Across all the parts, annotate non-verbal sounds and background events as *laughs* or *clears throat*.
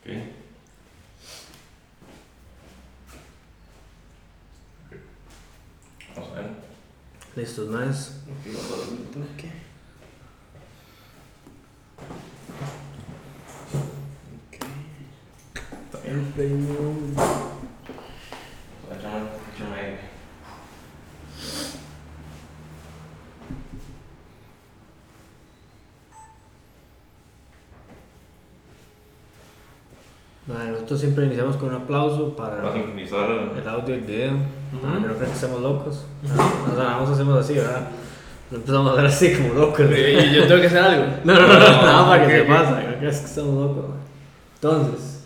Ok. Vamos a ver. Listos, más bien. Échame, échame ahí. Madre, nosotros siempre iniciamos con un aplauso Para para sincronizar el- audio y el video. Para que no crean que estamos locos. O sea, vamos hacemos así, ¿verdad? No empezamos a hacer así como locos. Y yo tengo que hacer algo. *laughs* No, no, no, no, No, nada para que se pasa. Creo que es que estamos locos. Entonces,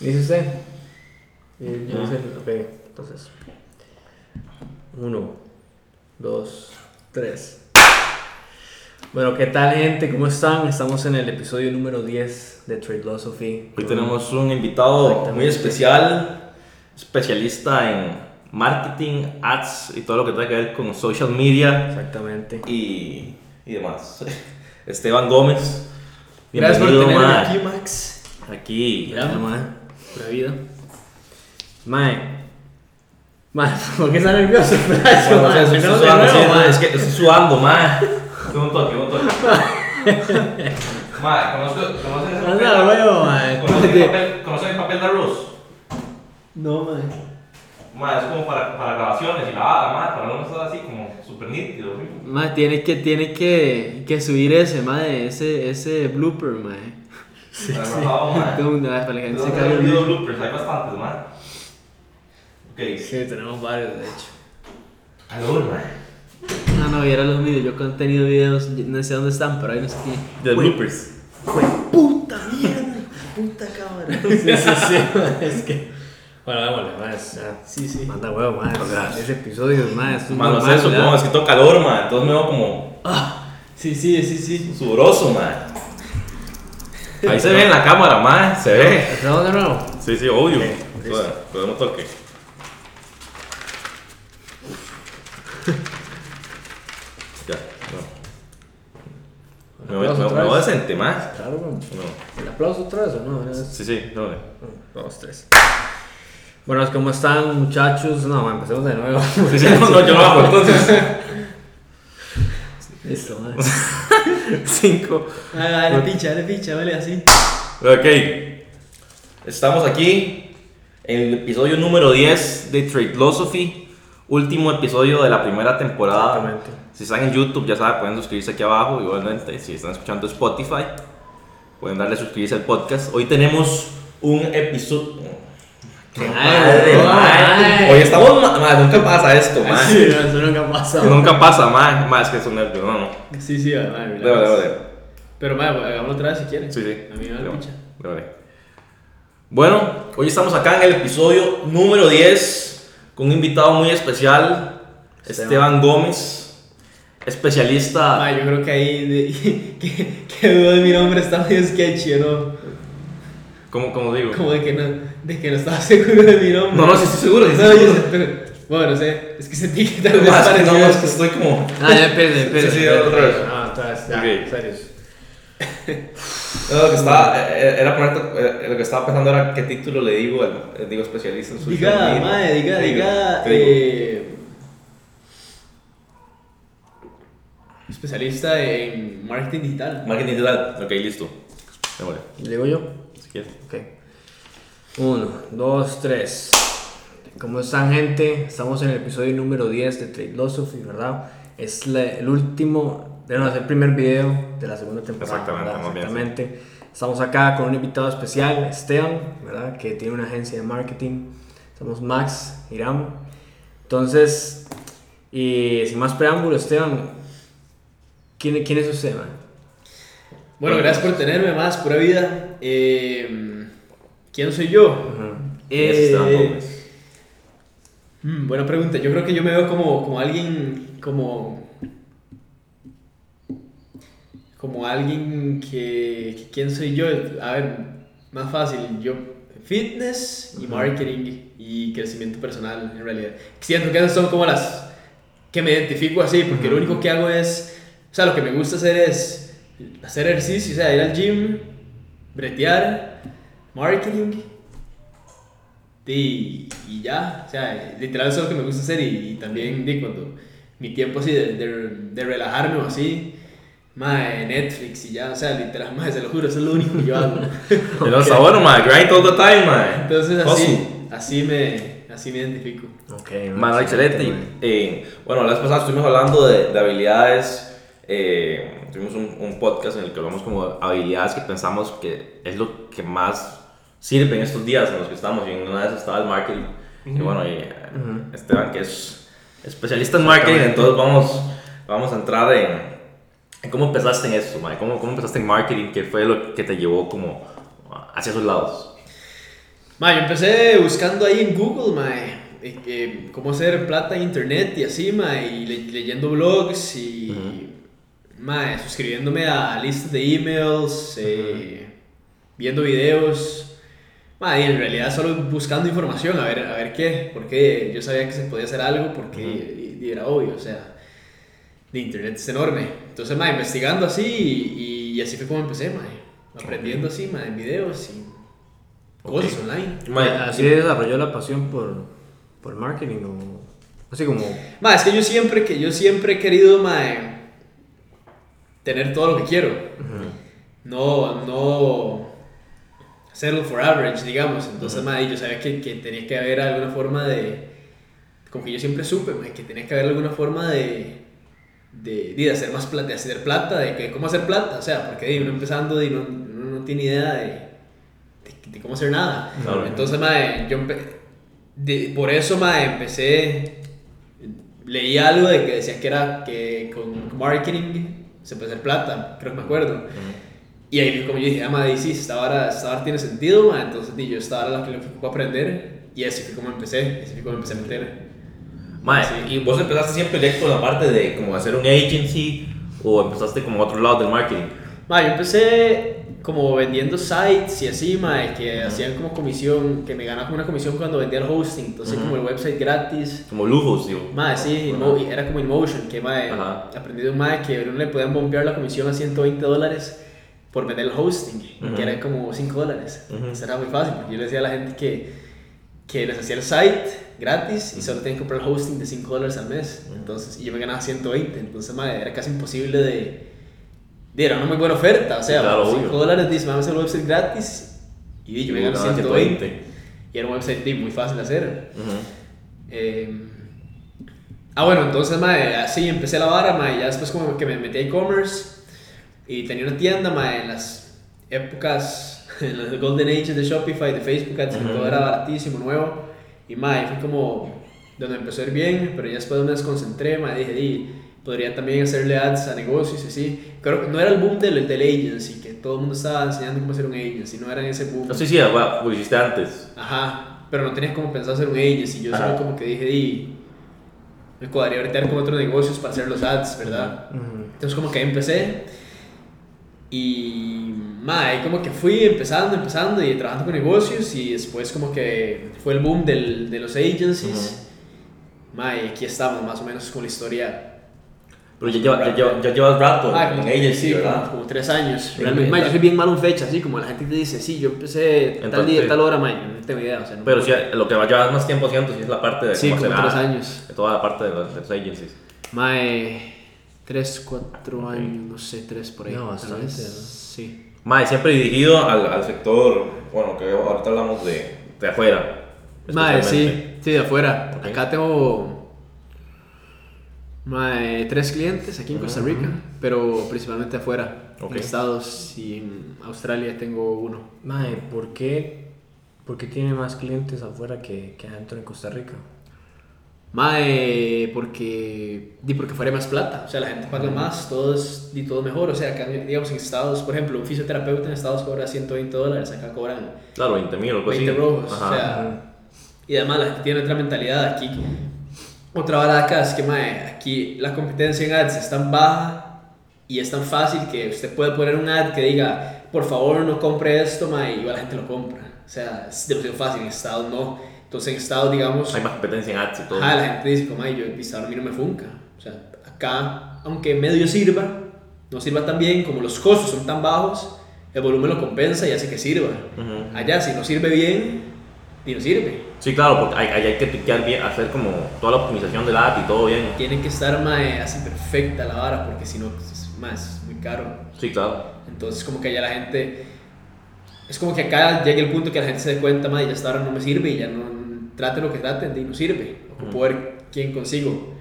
dice usted. Y yo Ajá. dice, ok, entonces. Uno, dos, tres. Bueno, ¿qué tal, gente? ¿Cómo están? Estamos en el episodio número 10 de Trade Philosophy. Hoy tenemos un invitado muy especial, especialista en marketing, ads y todo lo que tenga que ver con social media Exactamente. y, y demás. *laughs* Esteban Gómez. Gracias por tenerme mae. aquí, Max. Aquí. Ya, mae. Pura vida. Mae. Mae, *laughs* ¿por qué está nervioso? *laughs* Bueno, o sea, sudando, nuevo, sí, mae. es que estoy sudando, ma. Un toque, un toque. *laughs* Ma, ¿conozco, ¿conoces ese Anda, papel? huevo, mae. ¿Conocen el papel, ¿conocen el papel de arroz? No, mae. Ma, es como para, para grabaciones y lavada, ma, para no estar así como súper nítido. ¿sí? Mae, tiene que, tiene que, que subir ese, mae, ese, ese blooper, mae. Para grabado, ma. *laughs* Tengo una para que la gente se bicho. bloopers, hay bastantes, ma. Ok. Sí, tenemos varios, de hecho. Aló, ma. No, no, viera los videos. Yo he tenido videos, no sé dónde están, pero ahí no sé qué. De bloopers. Puta mierda, puta cámara. *laughs* Sí, sí, sí. es que. Bueno, démosle, más. Sí, sí. Manda huevo, más. Gracias. Ese episodio, más. Esto es Ma, no normal, sé, supongo, ¿verdad? es que tengo calor, ma. Entonces me veo como Sí, sí, sí, sí. sudoroso, ma. Ahí se ve en la cámara, ma. Se ve. ¿Empezamos de nuevo? Sí, sí, obvio. Podemos toque. *laughs* Ya, no. Me voy, me, me voy vez. decente, más. Claro, güey. No. ¿El aplauso otra vez o no? Sí, sí, no. Uno, dos, tres. Bueno, ¿cómo están, muchachos? No, man, empecemos de nuevo. Sí, sí, no, no, yo lo hago entonces. Listo, man. *laughs* Cinco. Ah, dale picha, dale picha, vale así. Ok. Estamos aquí en el episodio número 10 de Trade Philosophy. Último episodio de la primera temporada. Exactamente. Si están en YouTube, ya saben, pueden suscribirse aquí abajo. Igualmente, si están escuchando Spotify, pueden darle a suscribirse al podcast. Hoy tenemos un episodio. ¡Qué madre, madre! ay. Hoy estamos. ma- ma, nunca pasa esto, Sí, madre. no, eso nunca pasa. Nunca pasa, más Más que son nervios, no, no. Sí, sí, madre. Debe, debe, debe. Pero, madre, hagámoslo otra vez si quieren. Sí, sí. A mí me da picha. debe. Bueno, hoy estamos acá en el episodio número 10 con un invitado muy especial, Esteban. Esteban Gómez, especialista. Madre, yo creo que ahí. De, *laughs* que, que duda de mi nombre está medio sketchy, ¿no? ¿Cómo, cómo digo? Como de que no, de que no estaba *laughs* seguro de mi nombre. No, no, sí estoy seguro. sí No, estoy yo seguro. sé, pero- bueno, no sé, es que sentí que tal vez Más que no, es que esto. estoy como. Ah, ya, espérense, espérense. *laughs* Sí, sí, otra vez. Ah, otra vez. Ya, Ok. serios. No, lo que estaba, eh, era eh, lo que estaba pensando era qué título le digo, al- eh, digo especialista en Diga, madre, diga, diga. Eh, especialista en marketing digital. Marketing digital. Ok, listo. Démosle, ¿Le digo yo? si quieres. Ok. Uno, dos, tres. ¿Cómo están, gente? Estamos en el episodio número 10 de Trade Philosophy, ¿verdad? Es la- el último, de no, es el primer video de la segunda temporada. Exactamente, Exactamente. Estamos acá con un invitado especial, Esteban, ¿verdad? Que tiene una agencia de marketing. Somos Max, Hiram. Entonces, y sin más preámbulo, Esteban, ¿quién, quién es usted, man? Bueno, gracias por tenerme más, pura vida. Eh, ¿Quién soy yo? Esteban Eh, Gómez. mm, buena pregunta. Yo creo que yo me veo como, como alguien, como... Como alguien que, que- ¿Quién soy yo? A ver, más fácil. Yo, fitness y marketing y crecimiento personal, en realidad. Siento que esas son como las que me identifico así, porque lo único que hago es... O sea, lo que me gusta hacer es hacer ejercicio, o sea, ir al gym, bretear, marketing. Y, y ya, o sea, literal eso es lo que me gusta hacer y, y también di, cuando mi tiempo así de, de, de relajarme o así, mae, Netflix y ya, o sea, literal, mae, se lo juro, eso es lo único que yo hago. Pero está bueno, man. Grind all the time, man. Entonces Hustle. así, así me, así me identifico. Ok, Mano, excelente. Y, eh, bueno, la vez pasada estuvimos hablando de, de habilidades. eh, tuvimos un, un podcast en el que hablamos como habilidades que pensamos que es lo que más sirve en estos días en los que estamos. Y en una de esas estaba el marketing. Y bueno, y, eh, Esteban, que es especialista en marketing, entonces vamos, vamos a entrar en, en cómo empezaste en esto, mae. ¿Cómo, ¿Cómo empezaste en marketing? ¿Qué fue lo que te llevó como hacia esos lados? Ma, yo empecé buscando ahí en Google, ma, eh, eh, cómo hacer plata en internet y así, ma, y le- leyendo blogs y, ma, suscribiéndome a listas de emails, eh, viendo videos, ma, y en realidad solo buscando información, a ver, a ver qué, porque yo sabía que se podía hacer algo, porque y- y era obvio, o sea, de internet es enorme. Entonces, ma, investigando así y, y así fue como empecé, ma, aprendiendo así, ma, en videos y cosas Ok. online. Mae, ¿Así desarrolló la pasión por, por marketing o así como... Ma, es que yo siempre, que yo siempre he querido, mae, tener todo lo que quiero. No, no settle for average, digamos. Entonces, mae, yo sabía que, que tenía que haber alguna forma de, como que yo siempre supe, mae, que tenía que haber alguna forma de, de, de hacer más plata, de hacer plata, de que, cómo hacer plata. O sea, porque uno empezando, no, uno no tiene idea de, de, cómo hacer nada. Claro. Entonces, mae, yo por eso, mae, empecé, leí algo de que decía que era que con marketing se puede hacer plata, creo que me acuerdo. Y ahí como yo dije, ah, madre, sí, esta vara, esta tiene sentido, mae, entonces yo esta vara la que lo que ocupo aprender, y así fue como empecé, así fue como empecé a meter. Mae. ¿y vos empezaste siempre directo en la parte de como hacer un agency o empezaste como a otro lado del marketing? Ma, yo empecé como vendiendo sites y así, ma, que hacían como comisión, que me ganaba como una comisión cuando vendía el hosting, entonces como el website gratis. Como lujos, digo. Mae, sí, Inmo- era como InMotion, que mae, aprendí de un mae que uno le podían bombear la comisión a 120 dólares por vender el hosting, que era como 5 dólares. Eso era muy fácil, porque yo le decía a la gente que, que les hacía el site gratis y solo tenían que comprar el hosting de 5 dólares al mes. Entonces, y yo me ganaba 120, entonces era casi imposible de, de... Era una muy buena oferta, o sea, Claro, por obvio. 5 dólares dice, me hacer el website gratis y yo me ganaba 120. Y era un website muy fácil de hacer. Eh, ah, bueno, entonces, mae, así empecé la vara, mae, ya después como que me metí a e-commerce y tenía una tienda, mae, en las épocas, *laughs* en las Golden Ages de Shopify, de Facebook Ads, que Ujú. todo era baratísimo, nuevo, y mae, fue como donde empezó a ir bien, pero ya después me desconcentré, mae, dije, di, podría también hacerle ads a negocios y así. Creo que no era el boom del, del agency, que todo el mundo estaba enseñando cómo hacer un agency, no era en ese boom. No sé si bueno, lo hiciste antes. Ajá, pero no tenías como pensado hacer un agency. Yo Ajá. solo como que dije, di, me cuadraría ahorita con otros negocios para hacer los ads, ¿verdad? Entonces como que ahí empecé y, ma, ahí como que fui empezando, empezando y trabajando con negocios y después como que fue el boom del, de los agencies. Ma, y aquí estamos más o menos con la historia. Pero ya, lleva- ya, lleva- ya llevas rato Ah, en como, agency, sí, como, ¿verdad? como tres años. Sí, Realmente, ma, mira. yo soy bien malo en fecha, así como la gente te dice, sí, yo empecé tal día, Entonces- tal hora, ma, yo no tengo idea. O sea, no Pero sí, lo que va a llevar más tiempo haciendo sí es la parte de Sí, cómo como tres años. De toda la parte de los, de los agencies. Mae, 3, 4 años, no sé, 3 por ahí. No, tal bastante, vez. ¿no? Sí. Mae, siempre dirigido al, al sector, bueno, que ahorita hablamos de, de afuera. Mae, sí, sí, de afuera. Acá tengo. Mae, tres clientes aquí en Costa Rica, pero principalmente afuera. Ok. En Estados y en Australia tengo uno. Mae, ¿por qué, ¿por qué tiene más clientes afuera que, que adentro en Costa Rica? Mae, porque. Di porque fuera más plata. O sea, la gente paga más, todo es di todo mejor. O sea, acá, digamos, en Estados, por ejemplo, un fisioterapeuta en Estados cobra 120 dólares, acá cobran Claro, 20 mil o algo así. 20 rojos. Ajá. O sea, y además la gente tiene otra mentalidad aquí. Otra vara acá es que, mae, aquí la competencia en ads es tan baja y es tan fácil que usted puede poner un ad que diga, por favor no compre esto, mae, y la gente lo compra. O sea, es demasiado fácil, en Estados no. Entonces en Estados, digamos, Hay más competencia en ads y todo. ajá, la gente dice, como, ay, yo Pizarro a mí no me funca. O sea, acá, aunque medio sirva, no sirva tan bien, como los costos son tan bajos, el volumen lo compensa y hace que sirva. Ujú. Allá, si no sirve bien, y no sirve. Sí, claro, porque ahí hay que bien, hacer como toda la optimización del ad y todo bien. Tiene que estar mae, así perfecta la vara, porque si no, es, mae, es muy caro. Sí, claro. Entonces, como que ya la gente. Es como que acá llega el punto que la gente se dé cuenta, mae, ya esta hora no me sirve y ya no. Trate lo que traten y no sirve. O Ujú. ver quién consigo.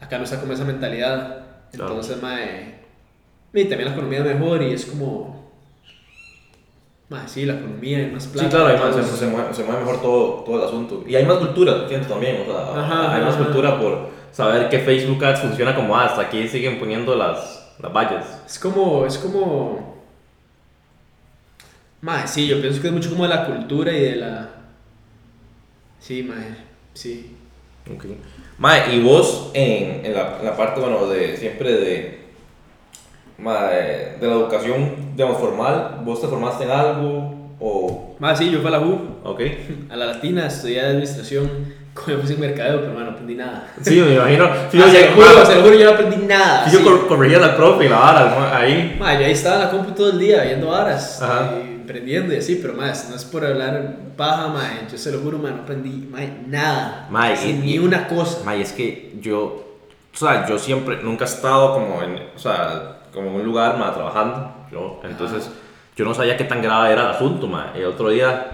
Acá no está como esa mentalidad. Claro. Entonces, mae. Y también la economía es mejor y es como. Mae, sí, la economía hay más plata. Sí, claro, hay más- se, se mueve, se mueve mejor todo, todo el asunto. Y hay más cultura, siento también. O sea, Ajá, hay más ajá. cultura por saber que Facebook Ads funciona como ads. Aquí siguen poniendo las, las vallas. Es como, es como... Mae, sí, yo pienso que es mucho como de la cultura y de la... Sí, mae, sí. Ok. Mae, y vos en, en, la, en la parte, bueno, de siempre de, mae, de la educación, digamos, formal, ¿vos te formaste en algo? O, Mae, sí, yo fui a la U, ok. *laughs* a la Latina, estudié administración, *laughs* como en mercadeo, pero no aprendí nada. Sí, me imagino. *laughs* Ah, Fijo, se ya- lo juro, se lo juro, yo no aprendí nada. Fijo sí. cor- corregía al profe y la vara, ¿no? ahí. Mae, yo ahí estaba en la compu todo el día, viendo varas, Ajá. y aprendiendo y así, pero mae, no es por hablar paja, mae, yo se lo juro, mae, no aprendí, mae, nada. Mae, y- ni una cosa. Mae, es que yo, o sea, yo siempre, nunca he estado como en, o sea, como en un lugar, mae, trabajando, yo, entonces, yo no sabía qué tan grave era el asunto, mae. El otro día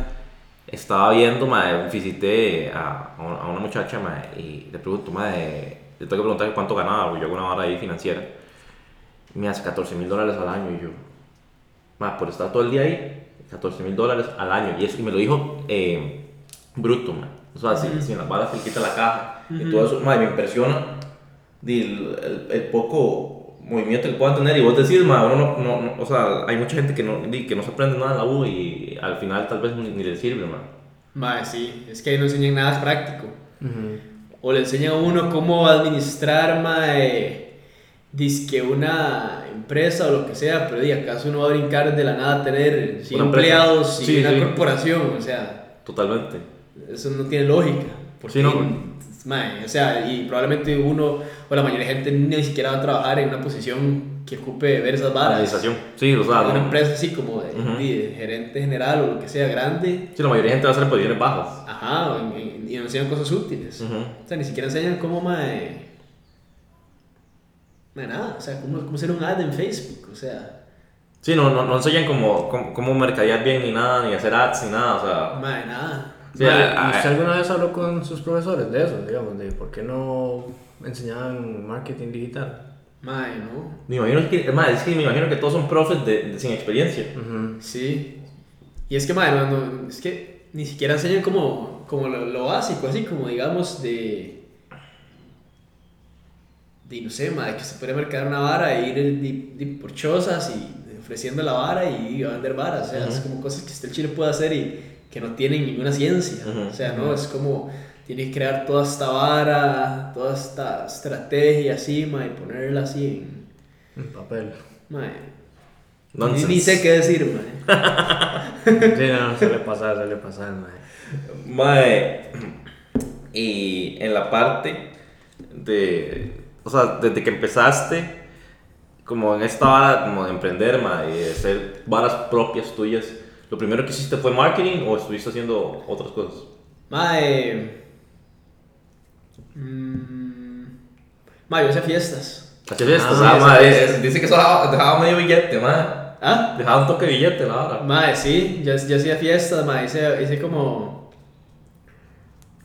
estaba viendo, mae, visité a, a una- muchacha, mae, y le pregunto, mae, le tengo que preguntar cuánto ganaba, porque yo hago una hora ahí financiera. Y me hace 14 mil dólares al año, y yo, mae, por estar todo el día ahí, 14 mil dólares al año, y, eso, y me lo dijo eh, bruto, mae. O sea, si, si en las balas se quita la caja y todo eso, mae, me impresiona el, el- el poco movimiento que puedan tener y vos decís, mae, uno no, no, no- o sea, hay mucha gente que no, que no se aprende nada en la U y al final tal vez ni, ni le sirve, mae. Mae, sí, es que ahí no enseñan nada práctico. O le enseñan a uno cómo administrar, mae, dizque una empresa o lo que sea, pero ¿y acaso uno va a brincar de la nada a tener 100 Una empresa. empleados y Sí, una sí. corporación? O sea, Totalmente. eso no tiene lógica. Porque, Sí, no. mae, o sea, y probablemente uno o la mayoría de gente ni siquiera va a trabajar en una posición que ocupe ver esas varas. Administración. Sí, o sea, una no- empresa así como de, Ujú. de gerente general o lo que sea grande. sí, la mayoría de gente va a hacer en posiciones bajas. Ajá, y nos enseñan cosas útiles. Ujú. O sea, ni siquiera enseñan cómo, mae. Mae, nada. O sea, cómo, cómo hacer un ad en Facebook. O sea, Sí, no, no, no enseñan cómo, cómo, cómo mercadear bien ni nada, ni hacer ads ni nada, o sea... mae, nada. Sí, Mae, a- a- ¿y ¿Usted alguna vez habló con sus profesores de eso, digamos, de por qué no enseñaban marketing digital? Mae, ¿no? Me imagino que, más, es que me imagino que todos son profes de, de- sin experiencia. Ujú. Sí. Y es que, no, no, es que ni siquiera enseñan como, como lo, lo básico, así como digamos de. De, no sé, mae, que se puede mercar una vara e ir de- de por chozas y ofreciendo la vara y a vender varas. O sea, es como cosas que este el Chile puede hacer y que no tienen ninguna ciencia. O sea, no, es como. Tienes que crear toda esta vara, toda esta estrategia así, mae, y ponerla así en. En papel. Mae, ni, sé qué decir, mae. *laughs* Sí, no, suele pasar, suele pasar, mae. Mae, y en la parte de, o sea, desde que empezaste, como en esta vara, como de emprender, mae, y de hacer varas propias tuyas, ¿lo primero que hiciste fue marketing o estuviste haciendo otras cosas? Mae. mm, mae, yo hacía fiestas. ¿Hacías fiestas? Ah, Ah, mae, es- dice que eso dejaba, dejaba medio billete, mae. ¿Ah? Dejaba un toque de billete la vara. Mae, sí, yo, yo hacía fiestas, mae. Hice, hice como.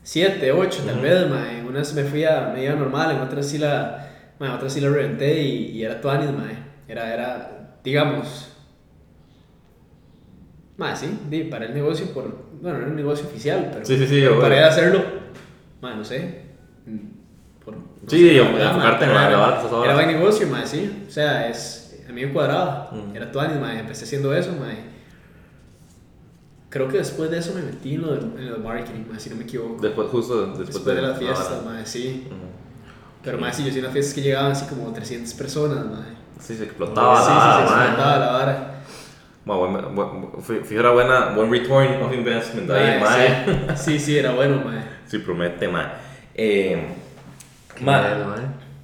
Siete, ocho, tal Ujú. vez, mae. Unas me fui a. Me iba normal, en otras sí la. Mae, en otras sí la reventé y, y era tuanis, mae. Era, era. Digamos. Mae, sí, di, para el negocio por. Bueno, no era un negocio oficial, pero. Sí, sí, sí, pero de hacerlo. Mae, no sé. mm, Por, no Sí, sé, o- ¿verdad, enfocarte en la-. Era buen negocio, mae, sí. O sea, es. A mí me cuadraba. Mm. Era tuanis, mae. Empecé haciendo eso, mae. Creo que después de eso me metí en lo de, en lo de marketing, mae, si no me equivoco. Después, justo después, Después de la las fiestas, mae, sí. Ujú. Pero, mae, sí, yo hacía unas fiestas que llegaban así como 300 personas, mae. Sí, se explotaba sí, sí, la se vara, mae. explotaba la vara. Bueno, buen, buen, fui- fijera buena, buen return of investment ahí, Mae, sí. sí, sí, era bueno, mae. *laughs* Sí, promete, mae. Eh, mae,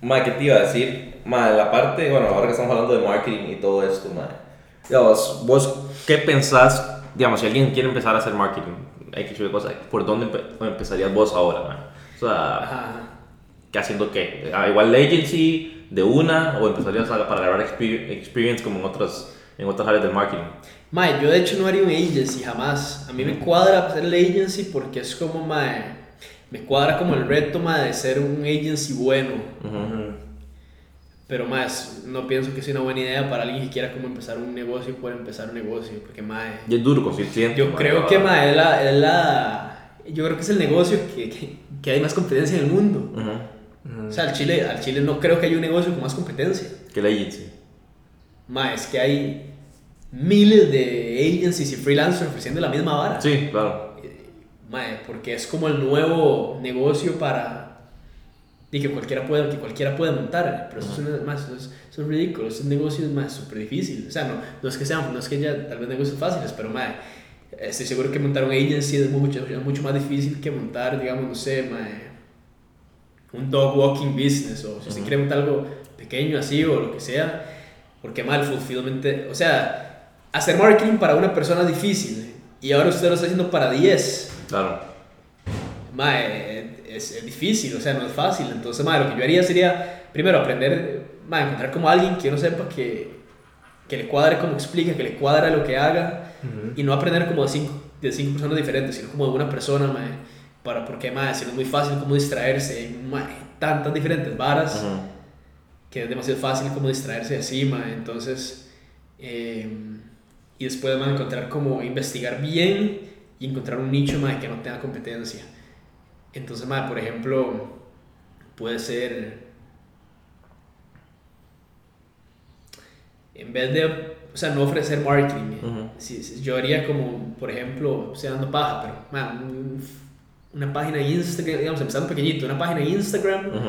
mae. ¿qué te iba a decir? Mae, la parte, bueno, ahora que estamos hablando de marketing y todo esto, mae. Digamos, vos, ¿qué pensás? Digamos, si alguien quiere empezar a hacer marketing, hay que cosas, ¿por dónde empe- empezarías vos ahora? man? O sea. ¿qué haciendo qué? Ah, igual la agency de una o empezarías a- para agarrar exper- experience como en otras, en otras áreas del marketing? Mae, yo de hecho no haría un agency jamás. A mí me cuadra hacer el agency porque es como, mae, me cuadra como el reto, mae, de ser un agency bueno. Ujú. Pero más, no pienso que sea una buena idea para alguien que quiera como empezar un negocio, poder empezar un negocio, porque mae, Y es duro conseguir clientes. yo creo que mae, es la, es la, yo creo que es el negocio que, que, que hay más competencia en el mundo. Ujú. O sea, al Chile, al Chile no creo que haya un negocio con más competencia. Que la agency. Mae, es que hay miles de agencies y freelancers ofreciendo la misma vara. Sí, claro. Mae, porque es como el nuevo negocio para y que cualquiera puede que cualquiera puede montar pero eso es, más, eso es, eso es ridículo es un negocio más súper difícil o sea no, no es que sean no es que ya tal vez negocios fáciles pero mae, estoy seguro que montar un agency es mucho, es mucho más difícil que montar digamos no sé mae, un dog walking business o si usted quiere montar algo pequeño así o lo que sea porque mal fulfillment o sea hacer marketing para una persona es difícil y ahora usted lo está haciendo para 10 Claro. Mae, es, es difícil, o sea, no es fácil. Entonces, mae, lo que yo haría sería, primero, aprender, mae, encontrar como alguien que uno sepa que, que le cuadre como explica, que le cuadra lo que haga, y no aprender como de cinco, de cinco personas diferentes, sino como de una persona, mae, para, porque, mae, si no es muy fácil como distraerse mae, tantas diferentes varas, Ujú. que es demasiado fácil como distraerse así, mae, entonces, eh, y después, mae, encontrar como, investigar bien y encontrar un nicho, mae, que no tenga competencia. Entonces, mae, por ejemplo, puede ser, en vez de, o sea, no ofrecer marketing, Ujú. si- si- yo haría como, por ejemplo, o sea, dando paja, pero, un- una página de Instagram, digamos, empezando pequeñito, una página de Instagram, Ujú.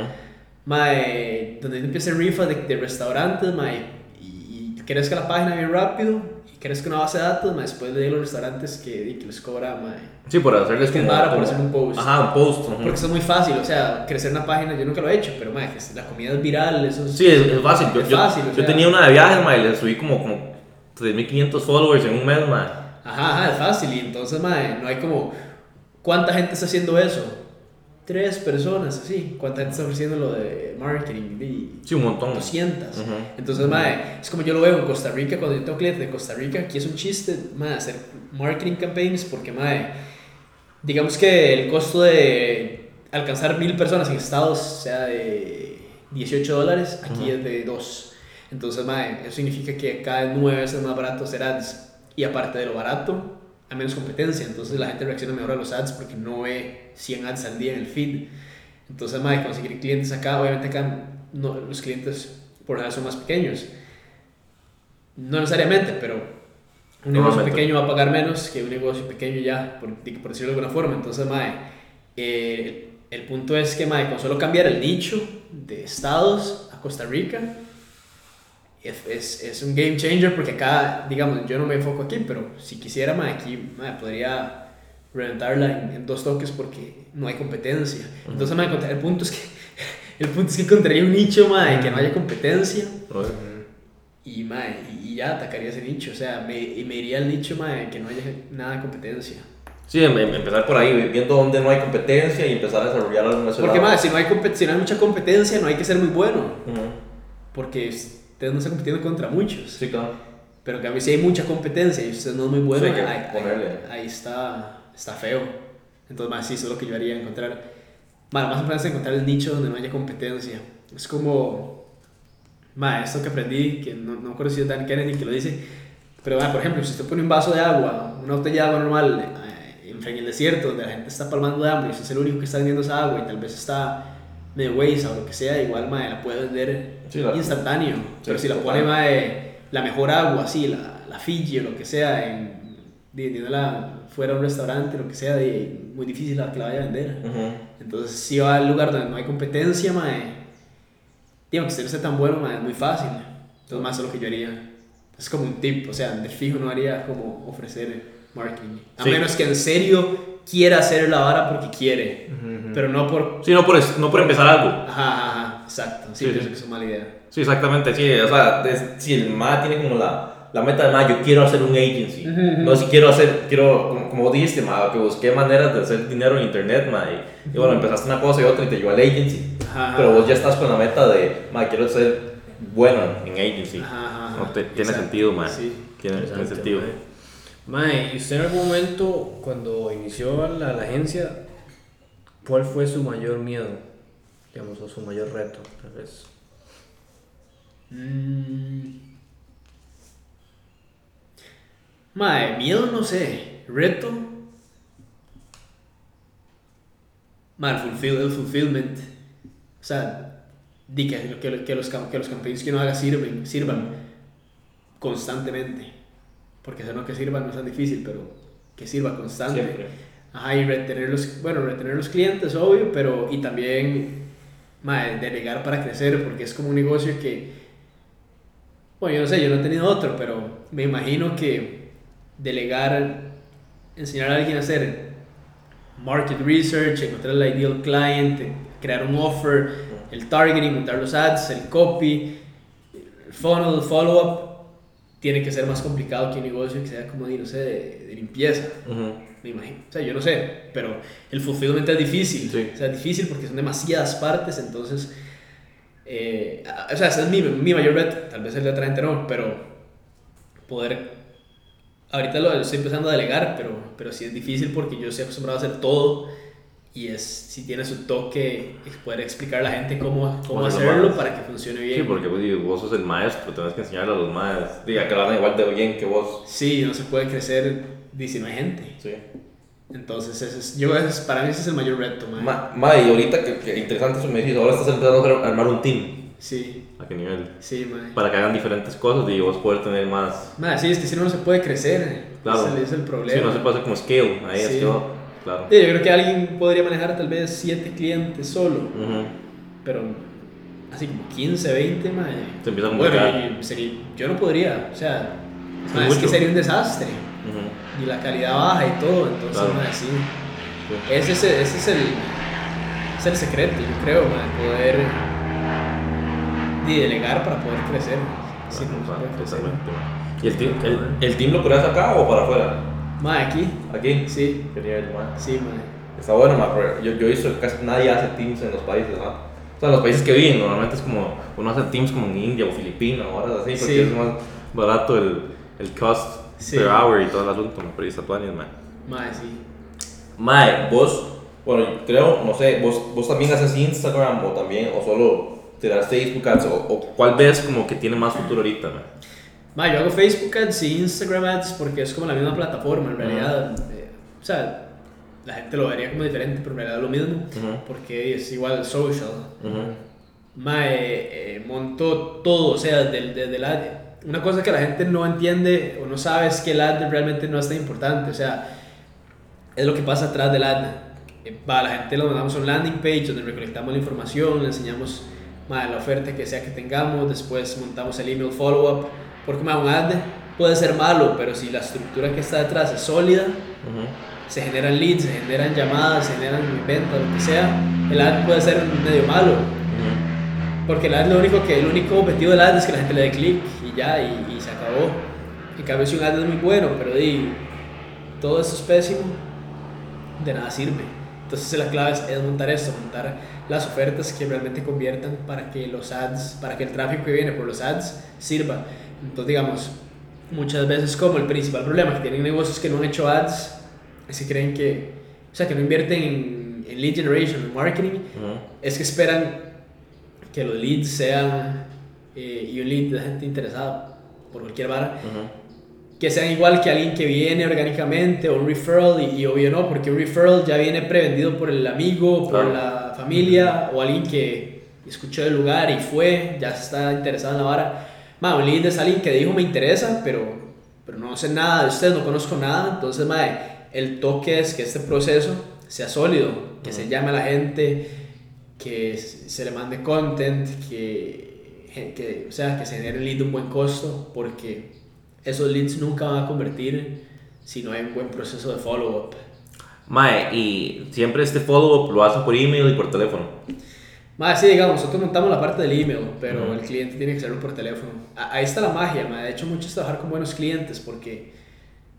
Mae, donde empieza rifa de, de restaurantes, mae, y, y crezca la página bien rápido, y crezca una base de datos, mae, después de los restaurantes que, que les cobra, mae. Sí, por hacerles Que como... vara por hacer un post. Ajá, un post. Porque eso es muy fácil, o sea, crecer una página, yo nunca lo he hecho, pero mae, que la comida es viral, eso es... Sí, es, es fácil. Es yo- fácil, o yo tenía una de viajes, ma, y le subí como, como 3.500 followers en un mes, ma. Ajá, ajá, es fácil, y entonces, mae, no hay como... ¿Cuánta gente está haciendo eso? Tres personas, así. ¿Cuánta gente está ofreciendo lo de marketing? Y Sí, un montón. 200. Ujú. Entonces, mae, es como yo lo veo en Costa Rica, cuando yo tengo clientes de Costa Rica, aquí es un chiste, mae, hacer marketing campaigns, porque, mae, digamos que el costo de alcanzar mil personas en Estados sea de 18 dólares, aquí es de 2. Entonces, mae, eso significa que cada nueve veces más barato hacer ads. Y aparte de lo barato, hay menos competencia, entonces la gente reacciona mejor a los ads porque no ve 100 ads al día en el feed. Entonces, mae, conseguir clientes acá, obviamente acá no, los clientes por lo son más pequeños. No necesariamente, pero un negocio pequeño va a pagar menos que un negocio pequeño ya, por, por decirlo de alguna forma. Entonces, mae, eh, el punto es que, mae, con solo cambiar el nicho de estados a Costa Rica, es, es, es un game changer porque acá, digamos, yo no me enfoco aquí, pero si quisiera, mae, aquí mae, podría reventarla en, en dos toques porque no hay competencia. Entonces, mae, el punto es que *laughs* el punto es que encontraría un nicho, mae, que no haya competencia. Y, mae, y y ya atacaría ese nicho, o sea, me, y me iría al nicho, mae, que no haya nada de competencia. Sí, em- em- empezar por ahí, viendo dónde no hay competencia y empezar a desarrollar algo ese Porque, mae, si no, hay si no hay mucha competencia, no hay que ser muy bueno, Ujú. porque usted no está compitiendo contra muchos. Sí, claro. Pero en cambio, si hay mucha competencia y usted no es muy bueno, Sí, ahí, ahí- ahí está, está feo. Entonces, más sí, eso es lo que yo haría, encontrar... Bueno, más importante es encontrar el nicho donde no haya competencia. Es como... Ma, esto que aprendí, que no, no me acuerdo si es Dan Kennedy que lo dice, pero ma, por ejemplo, si usted pone un vaso de agua, una botella de agua normal, eh, en en el desierto, donde la gente está palmando de hambre, y usted es el único que está vendiendo esa agua y tal vez está medio waste o lo que sea, igual ma, la puede vender Sí, la- instantáneo. pero si la pone ma, eh, la mejor agua, así, la, la Fiji o lo que sea, en, vendiéndola fuera a un restaurante, lo que sea, de, muy difícil la- que la vaya a vender. Ujú. Entonces, si va al lugar donde no hay competencia, mae, digo que usted no sea tan bueno, mae, es muy fácil. Entonces, más es lo que yo haría. Es como un tip, o sea, de fijo no haría como ofrecer marketing. A Sí. menos que en serio quiera hacer la vara porque quiere, pero no por... Sí, no por, no por empezar algo. Ajá, ajá, exacto. Sí, Sí, pienso sí. que es una mala idea. Sí, exactamente, sí, o sea, es- si el MA tiene como la, la meta de, ma, yo quiero hacer un agency. No si quiero hacer, quiero, como, como dijiste, ma, que busqué maneras de hacer dinero en internet, ma, y, y bueno, empezaste una cosa y otra y te llevó al agency. Ajá. Pero vos ya estás con la meta de, ma, quiero ser bueno en agency. Ajá, ajá, No, te- tiene sentido, ma. Sí. Tiene, tiene sentido. mae. Mae, ¿y usted en algún momento, cuando inició la, la agencia, cuál fue su mayor miedo? Digamos, o su mayor reto, tal vez. Mm. Mae, miedo no sé. Reto. Mae, fulfill, el fulfillment. O sea, di que, que, que los, que los campaigns que uno haga sirven, sirvan constantemente. Porque eso no que sirvan no es tan difícil, pero que sirva constante. Siempre. Ajá, y retener los, bueno, retener los clientes, obvio, pero y también mae, delegar para crecer, porque es como un negocio que, bueno, yo no sé, yo no he tenido otro, pero me imagino que delegar, enseñar a alguien a hacer market research, encontrar el ideal client, crear un offer, el targeting, montar los ads, el copy, el funnel, el follow-up, tiene que ser más complicado que un negocio que sea como, no sé, de, de limpieza Ujú. me imagino. O sea, yo no sé, pero el fulfillment es difícil. Sí. O sea, es difícil porque son demasiadas partes, entonces... eh, o sea, ese es mi, mi mayor reto. Tal vez el de otra gente no, pero poder... Ahorita lo estoy empezando a delegar, pero, pero sí es difícil porque yo estoy acostumbrado a hacer todo y es si tiene su toque es poder explicar a la gente cómo, cómo hacerlo para que funcione bien. Sí, porque vos, digo, vos sos el maestro, tenés que enseñarle a los maestros. Diga que lo hagan igual de bien que vos. Sí, no se puede crecer hay gente. Sí. Entonces, ese es, yo, ese es- para mí ese es el mayor reto, man. Ma, ma, y ahorita que, que interesante eso me dices, ahora estás empezando a armar un team. Sí, ¿A qué nivel? sí, man. Para que hagan diferentes cosas y vos poder tener más. Madre, sí, es que si no, no se puede crecer. Claro. Ese es el problema. Sí, no se puede hacer como scale. Ahí Sí. es que Claro. Sí, yo creo que alguien podría manejar tal vez 7 clientes solo, pero así como 15, 20, madre. Se empieza a Bueno, sería- yo no podría, o sea, Es madre, es, que sería un desastre. Y la calidad baja y todo, entonces, Claro. madre, sí. Sí. Ese, es el- ese es el, es el secreto, yo creo, poder y delegar para poder crecer. Sí, crecer. ¿Y el team, el, el team lo creas acá o para afuera? Madre, aquí, Aquí. sí, Qué nivel, ma. sí, madre. Está bueno, ma, pero yo, yo que casi nadie hace teams en los países, ¿no? O sea, los países que viven, normalmente es como, uno hace teams como en India o Filipinas o horas así, porque Sí. es más barato el, el cost Sí. per hour y todo el asunto, ma, pero está tuanis, ma. Madre, sí. Mae, vos, bueno, creo, no sé, vos, vos también haces Instagram o también, o solo tiras Facebook ads, o, o cuál ves como que tiene más futuro ahorita, ma? Ma, yo hago Facebook Ads y Instagram Ads porque es como la misma plataforma en realidad. Eh, o sea, la gente lo vería como diferente, pero en realidad es lo mismo Ujú. porque es igual social. Ujú. Ma, eh, eh, monto todo, o sea, desde, desde el ad. Una cosa que la gente no entiende o no sabe es que el ad realmente no es tan importante, o sea, es lo que pasa atrás del ad. Eh, Va, la gente lo mandamos a un landing page donde recolectamos la información, le enseñamos ma, la oferta que sea que tengamos, después montamos el email follow-up, porque un ad puede ser malo, pero si la estructura que está detrás es sólida, Ujú. se generan leads, se generan llamadas, se generan ventas, lo que sea, el ad puede ser medio malo. Porque el ad lo único que el único objetivo del ad es que la gente le dé clic y ya, y, y se acabó. En cambio, si un ad es muy bueno, pero di, todo eso es pésimo, de nada sirve. Entonces la clave es, es montar esto, montar las ofertas que realmente conviertan para que los ads, para que el tráfico que viene por los ads sirva. Entonces digamos, muchas veces como el principal problema que tienen negocios que no han hecho ads, es que creen que, o sea, que no invierten en, en lead generation, en marketing, Ujú. es que esperan que los leads sean, eh, y un lead de gente interesada por cualquier vara, Ujú. que sean igual que alguien que viene orgánicamente o un referral, y, y obvio no, porque un referral ya viene prevendido por el amigo, por Claro. la familia, o alguien que escuchó el lugar y fue, ya está interesado en la vara. Ma, un lead es alguien que dijo me interesa, pero, pero no sé nada de usted, no conozco nada, entonces, ma, el toque es que este proceso sea sólido, que se llame a la gente, que se le mande content, que, que, o sea, que se genere un lead de un buen costo, porque esos leads nunca van a convertir si no hay un buen proceso de follow-up. Mae, y siempre este follow-up lo hacen por email y por teléfono. Más sí, digamos, nosotros montamos la parte del email, pero Ujú. el cliente tiene que hacerlo por teléfono. Ahí está la magia, ma. de hecho mucho es trabajar con buenos clientes, porque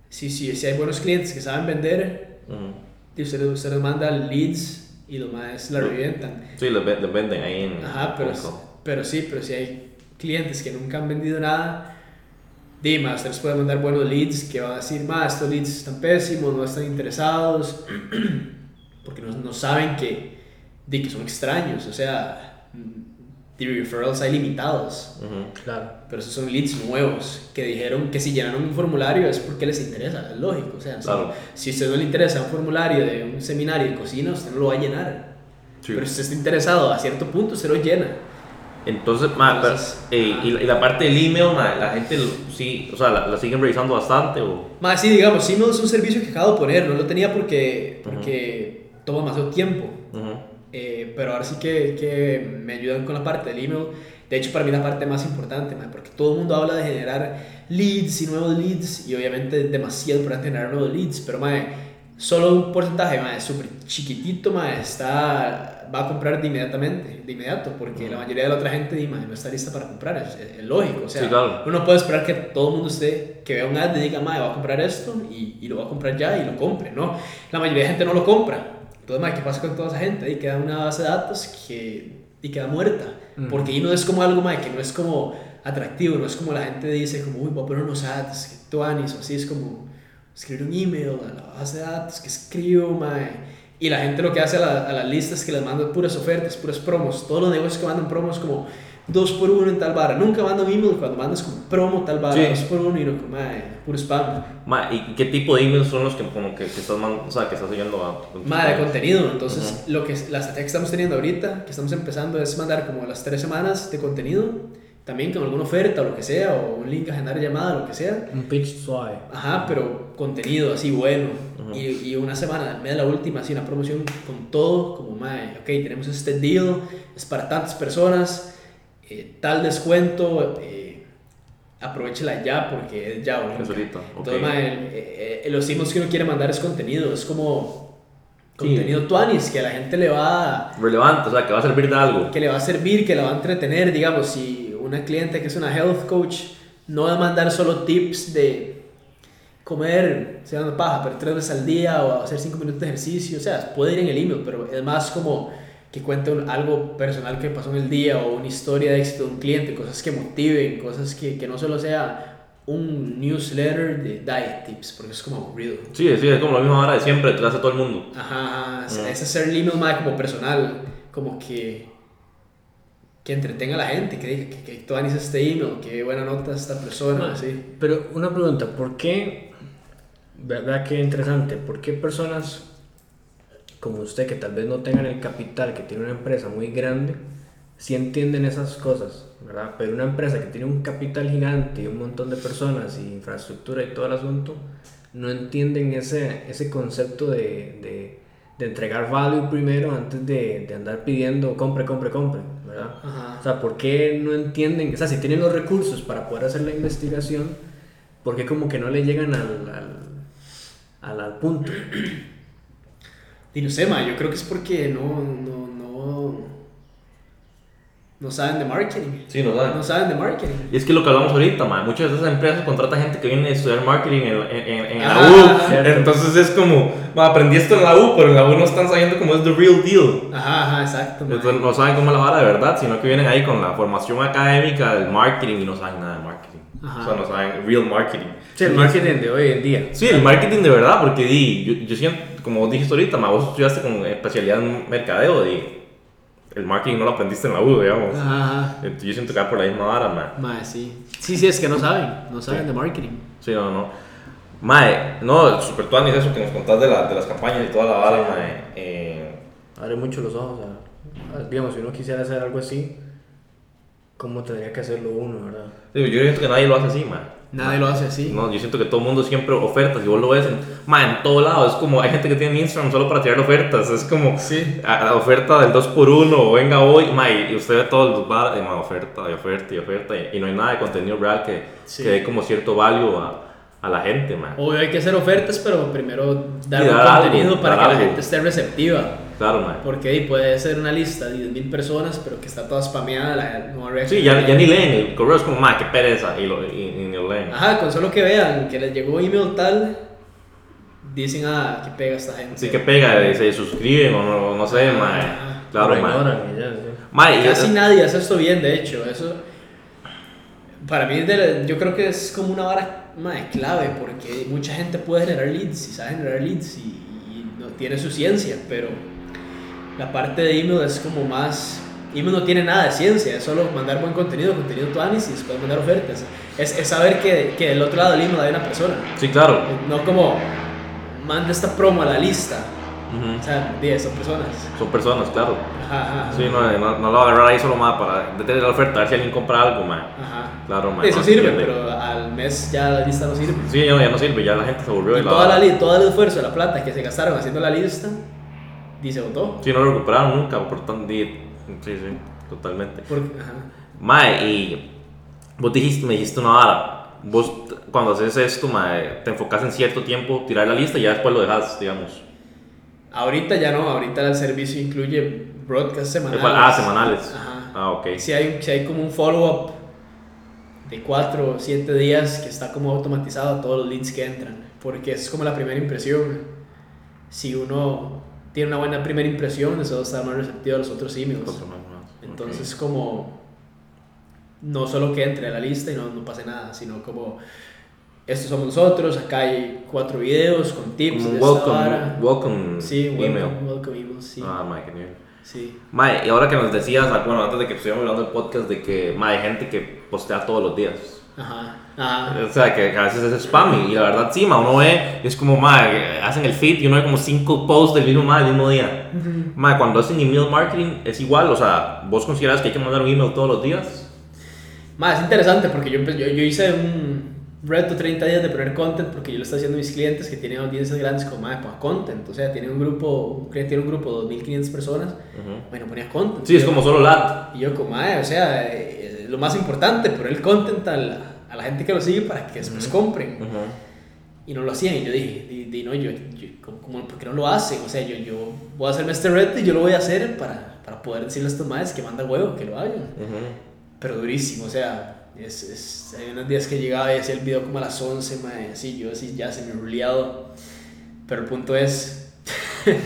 si, si, si hay buenos clientes que saben vender, Ujú. y usted, usted les manda leads y los más la revientan. Sí, los, ven- los venden ahí en. Ajá, pero, pero sí, pero si hay clientes que nunca han vendido nada, dime, usted les puede mandar buenos leads que van a decir, más estos leads están pésimos, no están interesados, *clears throat* porque no, no saben que, de que son extraños, o sea, de referrals hay limitados, Ujú. Claro. pero esos son leads nuevos que dijeron que si llenaron un formulario es porque les interesa, es lógico, o sea, si- Claro. si a usted no le interesa un formulario de un seminario de cocina, usted no lo va a llenar. Sí. Pero si usted está interesado a cierto punto, se lo llena. Entonces, ma, pero, Entonces, eh, ajá. y, la- y la parte del email, ma, la gente lo- sí, o sea, la, la siguen revisando bastante o. Más sí, digamos, Email es un servicio que acabo de poner, no lo tenía porque, porque toma demasiado tiempo. Ujú. Eh, pero ahora sí que, que me ayudan con la parte del email. De hecho, para mí la parte más importante, man, porque todo el mundo habla de generar leads y nuevos leads, y obviamente es demasiado importante generar nuevos leads, pero man, solo un porcentaje man, súper chiquitito man, está, va a comprar de inmediatamente, de inmediato, porque la mayoría de la otra gente man, no está lista para comprar, es, es- lógico. O sea, Sí, claro. uno puede esperar que todo el mundo esté, que vea un ad y diga, va a comprar esto, y, y lo va a comprar ya y lo compre, ¿no? La mayoría de gente no lo compra. Entonces, ¿qué pasa con toda esa gente? Y queda una base de datos que y queda muerta. Ujú. Porque ahí no es como algo, mae, que no es como atractivo, no es como la gente dice, como, uy, voy a poner unos ads, que tú anis, o así, es como escribir un email a la base de datos, que escribo, mae. Y la gente lo que hace a, la- a las listas que les manda puras ofertas, puras promos. Todos los negocios que mandan promos como dos por uno en tal vara. Nunca mandan email cuando mandas como promo tal vara, Sí. dos por uno y no como, mae, puro spam. Ma, ¿y qué tipo de emails son los que, como que, que estás, o sea, que estás oyendo a. Más de contenido. Entonces, lo que la estrategia que estamos teniendo ahorita, que estamos empezando, es mandar como las tres semanas de contenido, también con alguna oferta o lo que sea, o un link a generar llamada, lo que sea. Un pitch suave. Ajá, pero contenido así bueno. Ujú. y, y una semana, en medio de la última, así una promoción con todo, como, mae, ok, tenemos este deal, es para tantas personas, eh, tal descuento, eh, aprovechela ya porque es ya mae, el- eh, eh, los emails que uno quiere mandar es contenido, es como Sí. contenido tuanis, que a la gente le va a, Relevante, o sea, que va a servir de algo. que le va a servir, que la va a entretener, digamos, si una cliente que es una health coach no va a mandar solo tips de comer, se llama paja, pero tres veces al día o hacer cinco minutos de ejercicio, o sea, puede ir en el email, pero es más como que cuente un- algo personal que pasó en el día o una historia de éxito de un cliente, cosas que motiven, cosas que, que no solo sea un newsletter de diet tips, porque es como aburrido. Sí, sí, es como lo mismo ahora de siempre, lo hace todo el mundo. Ajá, ajá, Mm. es hacer el email más como personal, como que que entretenga a la gente, que diga que, que tú este email, que buena nota esta persona, así. Pero una pregunta, ¿por qué, verdad que interesante, por qué personas como usted que tal vez no tengan el capital, que tiene una empresa muy grande, sí entienden esas cosas, ¿verdad? Pero una empresa que tiene un capital gigante y un montón de personas y infraestructura y todo el asunto, no entienden ese, ese concepto de, de, de entregar value primero antes de, de andar pidiendo compre, compre, compre, ¿verdad? Ajá. O sea, ¿por qué no entienden? O sea, si tienen los recursos para poder hacer la investigación, ¿por qué como que no le llegan al, al, al, al punto? Y no sé, ma, yo creo que es porque no, no, no, no saben de marketing. Sí, no saben. No saben de marketing. Y es que lo que hablamos ahorita, man, muchas de esas empresas contratan gente que viene a estudiar marketing en, en, la Ah, U. cierto. Entonces es como, man, aprendí esto en la U, pero en la U no están sabiendo cómo es the real deal. Ajá, ajá, exacto. ma. Entonces no saben cómo es la vara de verdad, sino que vienen ahí con la formación académica del marketing y no saben nada de marketing. Ajá. O sea, no saben real marketing. Sí, el marketing de hoy en día. Sí, el marketing de verdad, porque di, yo, yo siento, como dijiste ahorita, ma, vos estudiaste con especialidad en mercadeo, y el marketing no lo aprendiste en la U, digamos. Ajá, yo siento que va por la misma vara, man. Ma, sí. Sí, sí, es que no saben, no saben Sí. de marketing. Sí, no, no. Mae, no, super tuanis eso que nos contás de, la, de las campañas y toda la vara, mae. Eh, Abre mucho los ojos. a- a- digamos, si uno quisiera hacer algo así, ¿cómo tendría que hacerlo uno, verdad? digo, yo siento que nadie lo hace así, mae. Nadie lo hace así. No, yo siento que todo el mundo siempre ofertas y vos lo ves en, mae, en todo lado. Es como, hay gente que tiene Instagram solo para tirar ofertas. Es como, Sí. a- a oferta del 2x1 o venga hoy, mae, y usted ve todos los bares, mae, oferta y oferta y oferta. Y, y no hay nada de contenido real que, Sí. que dé como cierto value a, a la gente, mae. Obvio hay que hacer ofertas, pero primero dar Y un dar algo, contenido para dar que la algo. gente esté receptiva. Claro, mae. Porque ahí puede ser una lista de 10.000 personas, pero que está toda spameada, la no Sí, ya, ya ni leen el correo, es como, mae, qué pereza, y, lo, y, y ni lo leen. Ajá, con solo que vean que les llegó email tal, dicen, ah, que pega esta gente. Así que pega, y se suscriben o no, no sé, ajá. Claro, y ya, sí. Mae, y- Casi nadie hace esto bien, de hecho. Eso, para mí, de yo creo que es como una vara mae, clave, porque mucha gente puede generar leads y sabe generar leads y, y no tiene su ciencia, pero la parte de email es como más. Email no tiene nada de ciencia, es solo mandar buen contenido, contenido tu análisis, después mandar ofertas. Es, es saber que, que del otro lado del email hay una persona. Sí, claro. No como, manda esta promo a la lista. Ujú. O sea, 10 son personas. Son personas, claro. Ajá, ajá. Sí, no, no, no lo va a agarrar ahí solo más para detener la oferta, a ver si alguien compra algo. Ajá. Claro, mae. Eso no, sirve, entiende. pero al mes ya la lista no sirve. Sí, ya no, ya no sirve, ya la gente se volvió Y toda la, todo el esfuerzo, la plata que se gastaron haciendo la lista, dice votó. Sí, no lo recuperaron nunca, por tanto, sí, sí, totalmente. Porque, ajá. Mae, y vos dijiste, me dijiste una vara. Vos, cuando haces esto, mae, te enfocas en cierto tiempo, tirar la lista y ya después lo dejas, digamos. Ahorita ya no, ahorita el servicio incluye broadcast semanales. Ah, semanales. Ajá. Ah, ok. Si hay, si hay como un follow-up de 4 o 7 días que está como automatizado a todos los leads que entran. Porque es como la primera impresión. Si uno tiene una buena primera impresión, eso estar más receptivo a los otros más, más. Entonces, como no solo que entre a la lista y no, no pase nada, sino como estos somos nosotros, acá hay cuatro videos con tips Como de welcome, welcome Sí, welcome, email. welcome email, sí. Ah, mae, nivel. sí. Mae, y ahora que nos decías, ah, bueno, antes de que estuviéramos hablando del podcast, de que, mae, hay gente que postea todos los días. Ajá. Ajá. O sea, que a veces es spam y la verdad sí, ma, uno ve, es como, ma, hacen el feed y uno ve como cinco posts del mismo, ma, el mismo día. Ma, cuando hacen email marketing es igual, o sea, ¿vos consideras que hay que mandar un email todos los días? Más, es interesante porque yo, yo, yo hice un reto 30 días de poner content porque yo lo estoy haciendo a mis clientes que tienen audiencias grandes como, madre, ponga content. O sea, tiene un grupo, un cliente tiene un grupo de 2.500 personas, bueno, ponía content. Sí, es como solo lat. Y yo como, madre, o sea, eh, lo más importante, poner el content a la, a la gente que lo sigue para que después compren. Y no lo hacían. Y yo dije, di, di, no, yo, yo como, ¿por qué no lo hacen? O sea, yo, yo voy a hacerme este reto y yo lo voy a hacer para, para poder decirle a estos madres que manda huevo, que lo hagan. Pero durísimo, o sea, es, es, hay unos días que llegaba y hacía el video como a las 11, madre, así, yo así ya se me ruleado. Pero el punto es... *laughs* El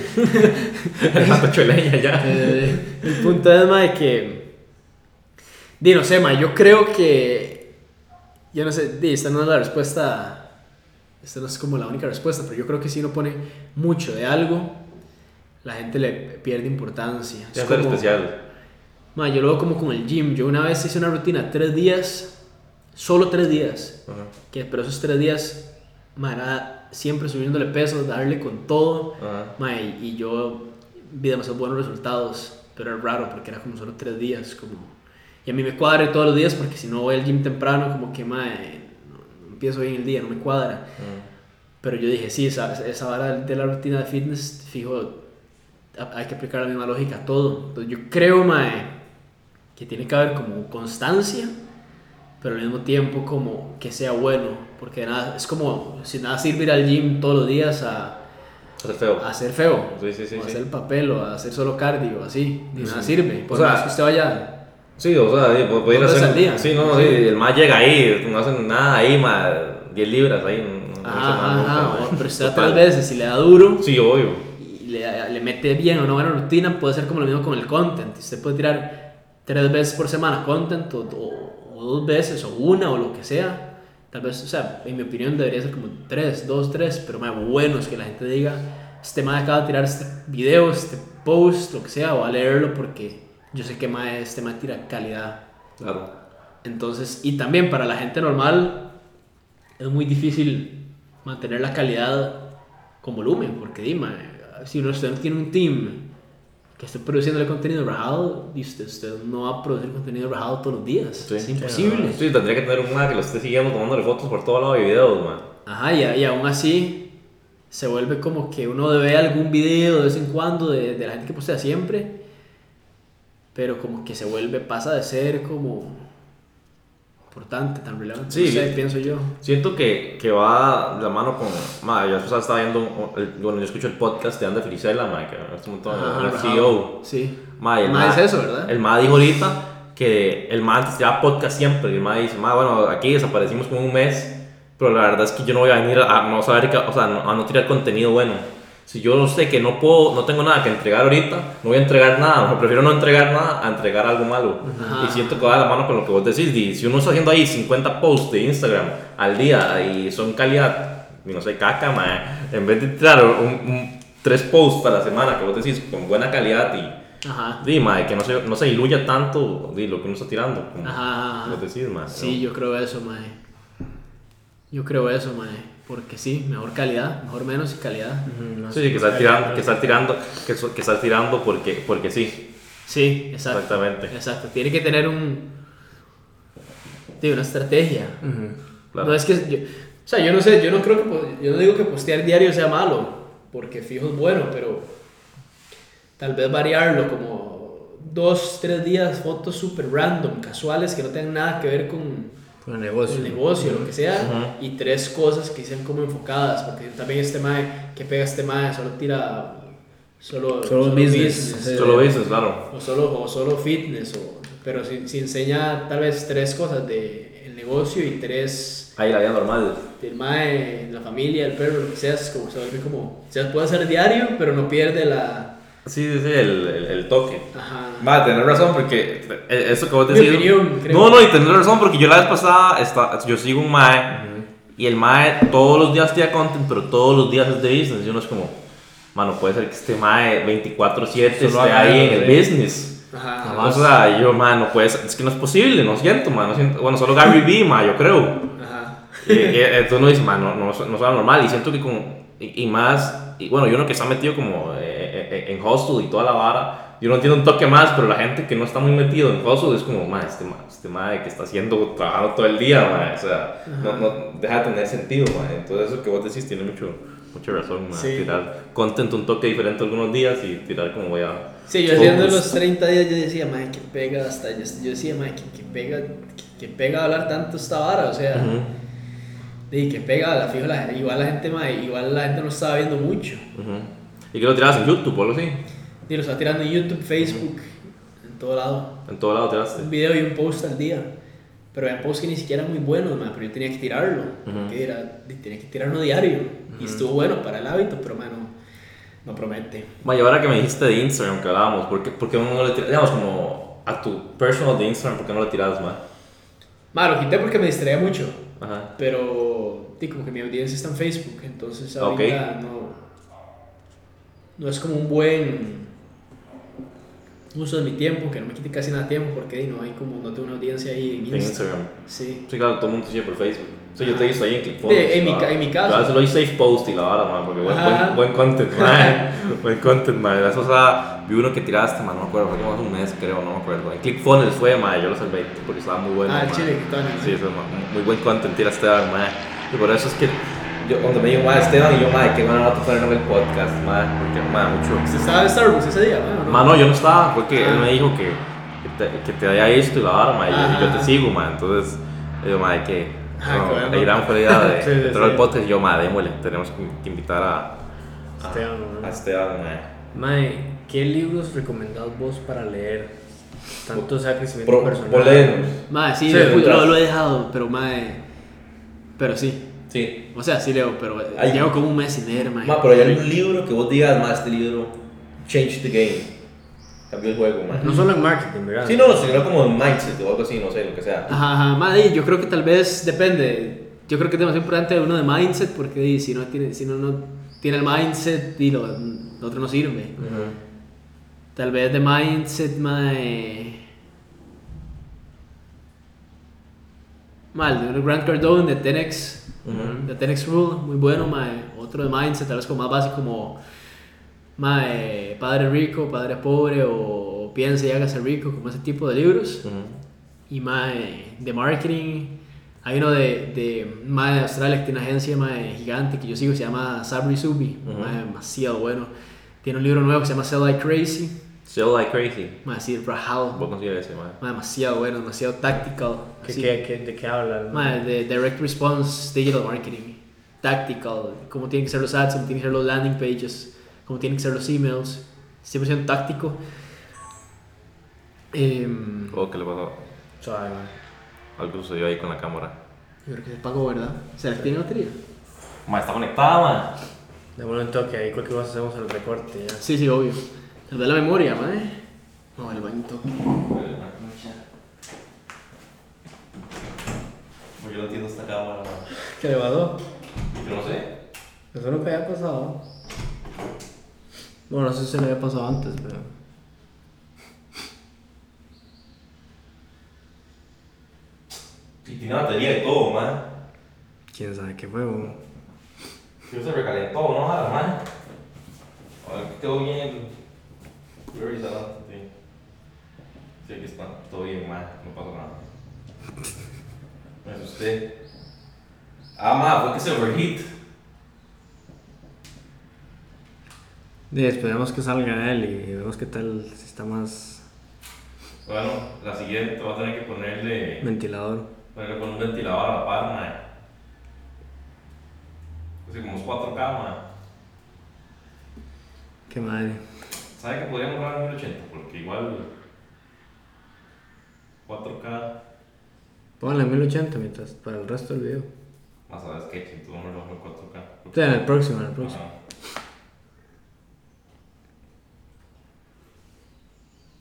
ya. *laughs* El punto es, mae, que. Di, no sé, yo creo que. Yo no sé, esta no es la respuesta. Esta no es como la única respuesta, pero yo creo que si uno pone mucho de algo, la gente le pierde importancia. Es como- especial. yo lo veo como con el gym. Yo una vez hice una rutina tres días, solo tres días, Ajá. que, pero esos tres días, mae, era siempre subiéndole peso, darle con todo. Ajá. Mae, y yo vi demasiados buenos resultados, pero era raro porque era como solo tres días, como... Y a mí me cuadra todos los días porque si no voy al gym temprano, como que, mae, no, empiezo bien el día, no me cuadra. Pero yo dije, sí, esa, esa vara de la rutina de fitness, fijo, hay que aplicar la misma lógica a todo. Entonces yo creo, mae, que tiene que haber como constancia, pero al mismo tiempo como que sea bueno, porque nada, es como, si nada sirve ir al gym todos los días a Hacer feo. a ser feo, Sí, sí, sí, o hacer el papel, o a hacer solo cardio, así, y nada sirve. Por O sea, más que usted vaya. Sí, o sea, sí, pu- puede ir a Dos veces hacer. al día. Sí, no, sí, el más llega ahí, no hacen nada ahí, ma, 10 libras ahí. No, no ma. o- pero usted da tres veces y le da duro Sí, obvio. y le, le mete bien o una buena rutina, puede ser como lo mismo con el content. Usted puede tirar tres veces por semana content, o, o- o dos veces, o una, o lo que sea. Tal vez, o sea, en mi opinión debería ser como tres, dos, tres, pero más bueno es que la gente diga, este man acaba de tirar este video, este post, lo que sea, o a leerlo porque yo sé que más este man tira calidad. Claro. Entonces, y también para la gente normal es muy difícil mantener la calidad con volumen, porque dime, si uno usted no tiene un team que esté produciendo el contenido rajado, y usted, usted no va a producir contenido rajado todos los días, Sí. es imposible. Sí, tendría que tener una que lo esté siguiendo tomándole fotos por todo lado de videos, man. Ajá, y, y aún así se vuelve como que uno ve algún video de vez en cuando de, de la gente que postea siempre, pero como que se vuelve, pasa de ser como importante, tan relevante. Sí, no sé, pienso yo. Siento que, que va de la mano con. Ma, yo después estaba viendo. un- el- bueno, yo escucho el podcast de Anda Felicela, ma, que en este momento Ajá, es ajá. CEO. Sí. Ma, y el Ma, ma- es eso, ¿verdad? El ma dijo ahorita que el ma antes podcast siempre. Y el ma dice, ma, bueno, aquí desaparecimos como un mes. Pero la verdad es que yo no voy a venir a no saber, o sea, no- a no tirar contenido bueno. Si yo sé que no puedo, no tengo nada que entregar ahorita, no voy a entregar nada. O *laughs* prefiero no entregar nada a entregar algo malo. Ajá. Y siento que va de la mano con lo que vos decís. di, si uno está haciendo ahí 50 posts de Instagram al día y son calidad, y no sé, caca, mae, en vez de tirar un, un- tres posts a la semana que vos decís con buena calidad y. Ajá. Di, mae, que no se, no se diluya tanto di, lo que uno está tirando. Como Ajá, ajá. vos decís, mae. Sí, yo creo eso, mae. Yo creo eso, mae. Porque sí, mejor calidad, mejor menos y calidad. No Sí, que estar tirando, que estar tirando, que, so- que estar tirando porque, porque sí. Sí, exacto. Exactamente. Exacto. Tiene que tener un. Tío, una estrategia. Claro. No es que. yo- o sea, yo no sé, yo no creo que. Yo no digo que postear diario sea malo. Porque fijo es bueno, pero. Tal vez variarlo como dos, tres días, fotos súper random, casuales, que no tengan nada que ver con Con el negocio. el negocio, lo que sea, Ujú. y tres cosas que sean como enfocadas, porque también este mae, que pega este mae, solo tira solo, Solo business. Solo dices, claro. o solo, o solo fitness, o, pero si, si enseña tal vez tres cosas de el negocio y tres Ahí la vida normal. del mae, la familia, el perro, lo que sea, es como, se vuelve como, o sea, puede hacer diario, pero no pierde la... Sí, sí, sí, el, el, el toque. Va, tener razón porque eh, eso que vos decís. opinión. No, no, y tener razón porque yo la vez pasada está, yo sigo un mae y el mae todos los días tira content, pero todos los días es de business. Y uno es como, mano, puede ser que este mae 24/7 esté ahí en el business. Ajá. O sea, yo, mae, no puede ser, es que no es posible, no siento, mae, no siento. Bueno, solo Gary Vee, mae, yo creo. Ajá. Y, y, entonces uno dice, man, no, no, no suena normal. Y siento que como, y, y más, y bueno, yo uno que está metido como eh, eh, en hostel y toda la vara, yo no entiendo un toque más, pero la gente que no está muy metido en hostel es como, man, este man, este man que está haciendo, trabajando todo el día, man, o sea, no, no deja de tener sentido, man. Entonces eso que vos decís tiene mucho, mucha razón, man. Sí. Tirar content un toque diferente algunos días y tirar como voy a... Sí, yo haciendo los 30 días yo decía, madre, que pega hasta, yo, yo decía, madre, que, que pega, que, que pega hablar tanto esta vara, o sea, Ujú, y que pega, la fijo, la, igual la gente, madre, igual la gente no estaba viendo mucho, ujú. ¿Y que lo tirabas en YouTube o algo así? Y lo estaba tirando en YouTube, Facebook, en todo lado, En todo lado tiraste. un video y un post al día, pero eran posts que ni siquiera eran muy buenos, madre, pero yo tenía que tirarlo, Ujú. porque era, tenía que tirarlo diario, y estuvo bueno para el hábito, pero, mano, no promete. Ma, y ahora que me dijiste de Instagram que hablábamos, ¿por qué, por qué no le tiras, digamos, como a tu personal de Instagram, ¿por qué no le tiras más? Madre, lo quité porque me distraía mucho. Ajá. Pero, como que mi audiencia está en Facebook, entonces ahorita no, no es como un buen uso de mi tiempo, que no me quite casi nada de tiempo, porque no hay como, no tengo una audiencia ahí en En Instagram. Instagram. Sí. Sí, claro, todo el mundo sigue por Facebook. Sí, yo te he visto ahí en ClickFunnels. Sí, en mi la- en mi caso. Veces lo hice safe post y la vara, man, porque buen, buen, buen content, man. *laughs* buen content, man. O sea, vi uno que tiraste, man, no me acuerdo, fue como hace un mes, creo, no me acuerdo. En ClickFunnels fue, man, yo lo salvé porque estaba muy bueno, ah, man. chile, que Sí, eso, man, muy buen content tiraste, man. Y por eso es que yo, cuando me dijo, man, Esteban, y yo, man, qué bueno no tenerlo en el podcast, man, porque, man, mucho... ¿Usted estaba en Starbucks ese día? ¿no? ¿no? Mano, yo no estaba, porque Ah. él me dijo que, que, te, que te había visto y la vara, ma, y, yo- te sigo, ma, entonces, yo, ma, que, Ah, no, la gran fue idea de *laughs* Sí, sí, entrar al sí. podcast, y yo, ma, démosle, tenemos que, que invitar a, a, Esteban, ¿no? a Esteban, ma. Mae, ¿qué libros recomendás vos para leer? Tanto sea crecimiento Pro- personal. polémicos. Madre, sí, Sí, lo- lo he dejado, pero madre, pero sí. Sí. O sea, sí leo, pero Ay. llevo como un mes sin leer, madre. Ma, pero hay algún libro que vos digas, ma, este libro, change the game, cambió el juego, ma. No solo en marketing, ¿verdad? Sí, no, sino como en mindset o algo así, no sé, lo que sea. Ajá, ajá, madre, yo creo que tal vez depende. Yo creo que es demasiado importante uno de mindset porque si no tiene, si no, no tiene el mindset y lo, lo otro no sirve. Tal vez de mindset, mae. Mal, de Grant Cardone de 10x, De 10x Rule, muy bueno, mae. Otro de mindset, tal vez como más básico como mae, padre rico, padre pobre o piense y hágase rico, como ese tipo de libros. Ujú. Y mae, de marketing, hay uno de, de mae de Australia que tiene una agencia mae, gigante que yo sigo, se llama Sabri Subi, Ujú. mae, demasiado bueno. Tiene un libro nuevo que se llama Sell Like Crazy. Still like crazy. Mae, así rajado. Vos sigues ese, man. Demasiado bueno, demasiado tactical. ¿Qué, qué, qué- ¿De qué hablan? Mae, de direct response digital marketing. Tactical. Cómo tienen que ser los ads, cómo tienen que ser los landing pages, cómo tienen que ser los emails. 100% táctico. Em, Oh, ¿qué le pasó? Man. Algo sucedió ahí con la cámara. yo creo que se pagó, ¿verdad? ¿Será que tiene batería? Ma, está conectada, man. Démosle un toque ahí, cualquier cosa hacemos el recorte ya. Sí, sí, obvio. Tal vez la memoria, mae. No, el baño toque. Pues yo no entiendo esta cámara, man. ¿Qué le pasó? Yo no sé. Eso nunca había pasado. Bueno, no sé si se le había pasado antes, pero. Y tiene batería y todo, man. Quién sabe qué fue, weón. Yo se recalentó, ¿no? Man. A ver, quedó bien. Voy a revisar antes, sí. Sí, aquí está. Todo bien, man. No pasó nada. Me asusté. Ah, man, fue que se overheat. Y esperemos que salga él y vemos qué tal si está más Bueno, la siguiente va a tener que ponerle, ventilador. ponerle con un ventilador a la par, man. Así como es 4K, man. Qué madre. ¿Sabe que podríamos grabar en 1080? Porque igual 4K Pónganle 1080 mientras para el resto del video. más a sketch, entonces vamos a grabar en 4K. O sea, en el próximo, en el próximo. Ajá.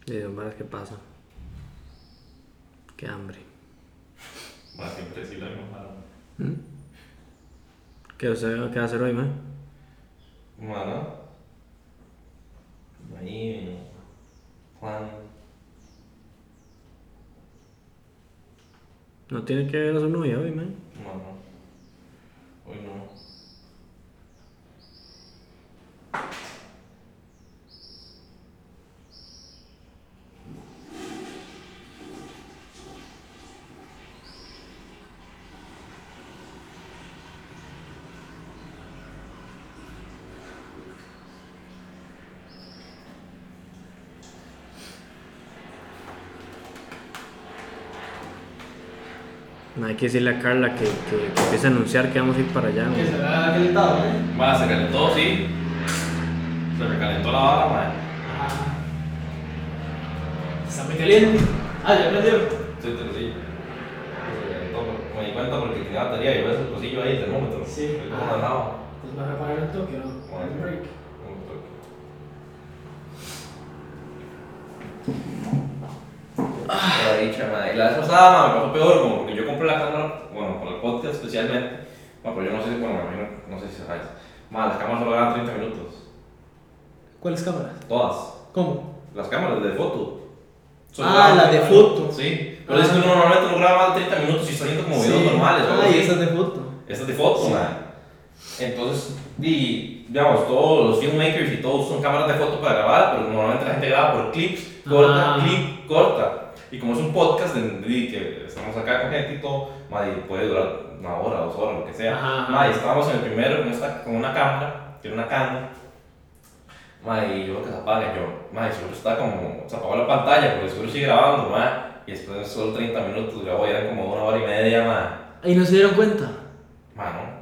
Y varas qué pasa. Qué hambre. Más siempre sí lo mismo. mano. ¿Mm? ¿Qué, ¿Qué va a hacer hoy, man? Mano. Ahí. Juan. No tiene que ver a su novia hoy, man. Mano. Hoy no. Hay que decirle a Carla que, que, que empiece a anunciar que vamos a ir para allá. Que se vea calentado, ¿eh? Bueno, se calentó, sí. Se recalentó la vara, man. Está muy caliente. Ah, ya prendió. Sí, te lo digo. Se calentó, Me di cuenta porque tenía batería y ves el cosillo ahí, el termómetro. Sí. El cómo andaba. Entonces vas a apagar el toque, ¿no? Bueno. El break. Un toque. La dicha, madre. La vez pasada, madre, me pasó peor, como yo la cámara, bueno, para el podcast especialmente. Bueno, pero yo no sé, bueno, me imagino, no sé si sabes. Madre, las cámaras solo graban 30 minutos. ¿Cuáles cámaras? Todas. ¿Cómo? Las cámaras de foto. Solo Ah, graban la de 30 minutos. foto. Sí. Pero es que uno normalmente no graba más de 30 minutos y está viendo como videos normales. o algo Ah, y así. esa es de foto. Esta es de foto, Sí. man. Entonces, y, digamos, todos los filmmakers y todos usan cámaras de foto para grabar, pero normalmente la gente graba por clips, corta, Ah. clip, corta. Y como es un podcast de, de que estamos acá con gente y todo, y puede durar una hora, dos horas, lo que sea. Ajá, y estábamos en el primero con, esta, con una cámara, era una Canon. Man, y yo lo que se apaga, yo, man, seguro está como, se apagó la pantalla, pero seguro sigue grabando, man. Y después de solo 30 minutos grabó, y eran como una hora y media, man. Ahí no se dieron cuenta. Mano.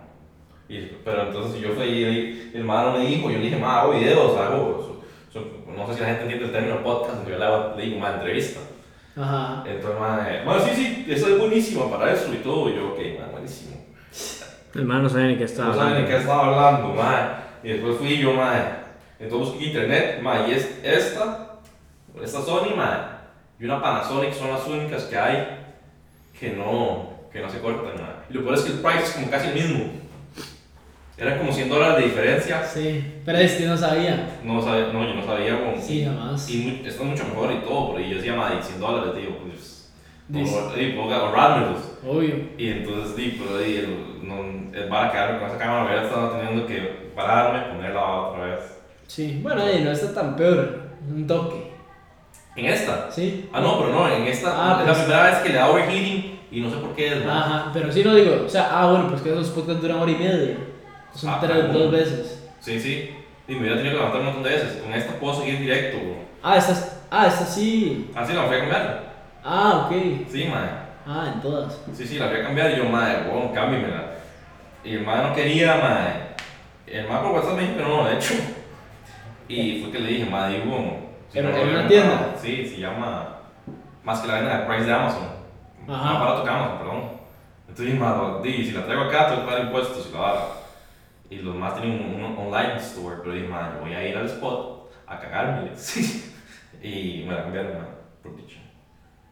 Y, pero entonces yo fui y el mano me dijo, yo le dije, ma, hago videos, hago, so- so- no sé si la gente entiende el término podcast, yo le, hago, le digo, ma, entrevista. Ajá. Entonces, ma, eh, bueno, sí, sí, eso es buenísimo para eso y todo, y yo, ok, ma, buenísimo. El man no sabe ni qué está No saben de hablando. qué estaba hablando, ma. Y después fui yo, ma, entonces busqué internet, ma, y es esta, esta Sony, ma, y una Panasonic son las únicas que hay que no, que no se cortan, ma. Y lo peor es que el price es como casi el mismo. Eran como 100 dólares de diferencia. Sí. Pero este no sabía. No, sabía, no, yo no sabía como... Sí, jamás. Y mu- esto es mucho mejor y todo, pero yo decía, madre, 100 dólares, digo, pues... Y puedo ahorrármelos. Obvio. Y entonces, di, pero di, el, no, el, para quedarme con esa cámara, hubiera estado teniendo que pararme, ponerla otra vez. Sí. Bueno, ahí no está tan peor. Un toque. ¿En esta? Sí. Ah, no, pero no, en esta Ah, es pues- la primera vez que le da overheating y no sé por qué es, ¿no? Ajá. Pero sí no digo. O sea, ah, bueno, pues que esos podcasts duran hora y media. Son Ah, tres, ah, dos bueno. veces. Sí, sí. Y me hubiera tenido que levantar un montón de veces. Con esta puedo seguir directo, bro. Ah, esta, ah, esta sí. Ah, sí, la fui a cambiar. Ah, ok. Sí, madre. Ah, en todas. Sí, sí, la fui a cambiar y yo, madre, bueno, cámbiamela. Y el madre no quería, madre. El madre por WhatsApp me dijo que no lo he hecho. Y fue que le dije, madre, digo, si ¿En- no en una tienda? comprado. Sí, se llama, más que la venda de Price de Amazon. Ajá. Más barato que Amazon, perdón. Entonces dije, madre, si la traigo acá, tengo que pagar impuestos y la vara. Y los más tienen un, un online store, pero dije, madre, voy a ir al spot a cagarme. *laughs* Sí. Y me la cambiaron, madre, por dicho.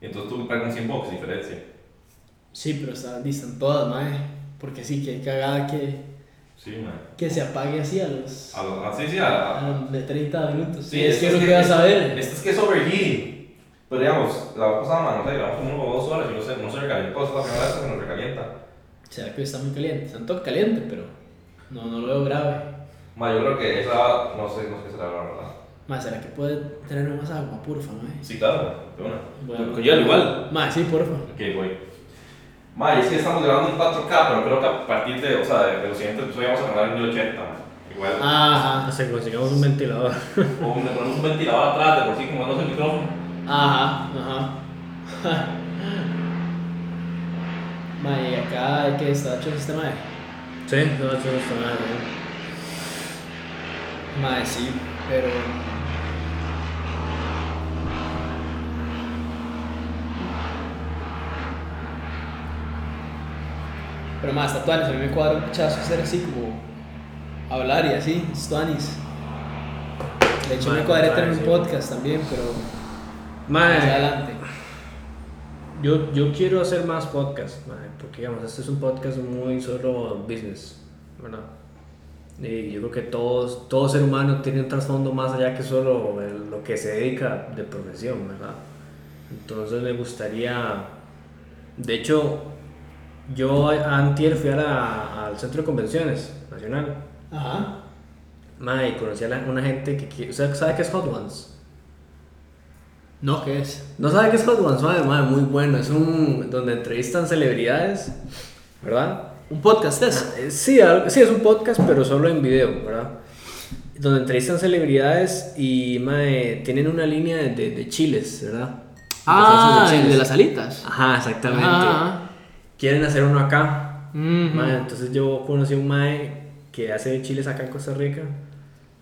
Y entonces tuve que pagar con 100 bucks diferencia. Sí, pero están, están todas, mae. Porque sí, que cagada que, Sí, madre. que se apague así a los, A los- ah, sí, sí, a, a los de 30 minutos. Sí, es que es lo que vas a ver. Esto es que es overheating. Pero digamos, la pasada, man, no sé, llevamos como o dos horas y no sé, no se recalientó. Esta es la primera vez que nos recalienta. ¿Será que está muy caliente? Está un toque caliente, pero no, no lo veo grave. Ma, yo creo que esa, no sé, no sé qué será la verdad. Mae, ¿será que puede tener más agua, porfa, mae? Sí, claro, de una. Bueno. Con hielo igual. Mae, sí, porfa. Ok, voy. Ma, es que estamos grabando en 4K, pero creo que a partir de, o sea, de, de los siguientes episodios vamos a grabar en 1080. ma. Igual. Ajá, Hasta que consigamos un ventilador. O le ponemos un ventilador atrás, de por sí, como no es el micrófono. ajá, ajá. *laughs* Mae, y acá que está hecho el sistema de. Sí, no, no está mal, ¿no? Mae, sí, pero. Pero más, tatuajes, a mí me cuadra un pichazo hacer así como. hablar y así, stuanis. De hecho, Mae, me cuadré tener un sí. podcast también, pero. Más adelante. Yo, yo quiero hacer más podcasts, porque digamos, este es un podcast muy solo business, ¿verdad? Y yo creo que todos, todo ser humano tiene un trasfondo más allá que solo el- lo que se dedica de profesión, ¿verdad? Entonces me gustaría, de hecho, yo antier fui a la- al centro de convenciones nacional, Ajá. y conocí a la- una gente que, ¿usted sabe qué es Hot Ones? No, ¿qué es? No sabe qué es Hot Ones, madre, madre, muy bueno. Es un donde entrevistan celebridades, ¿verdad? ¿Un podcast es? Ah, eh, Sí, algo- sí, es un podcast, pero solo en video, ¿verdad? Donde entrevistan celebridades y madre, tienen una línea de, de- de chiles, ¿verdad? Ah, de chiles. las alitas. Ajá, exactamente. Ajá. Quieren hacer uno acá. Ujú. Mae, entonces yo conocí a un mae que hace chiles acá en Costa Rica.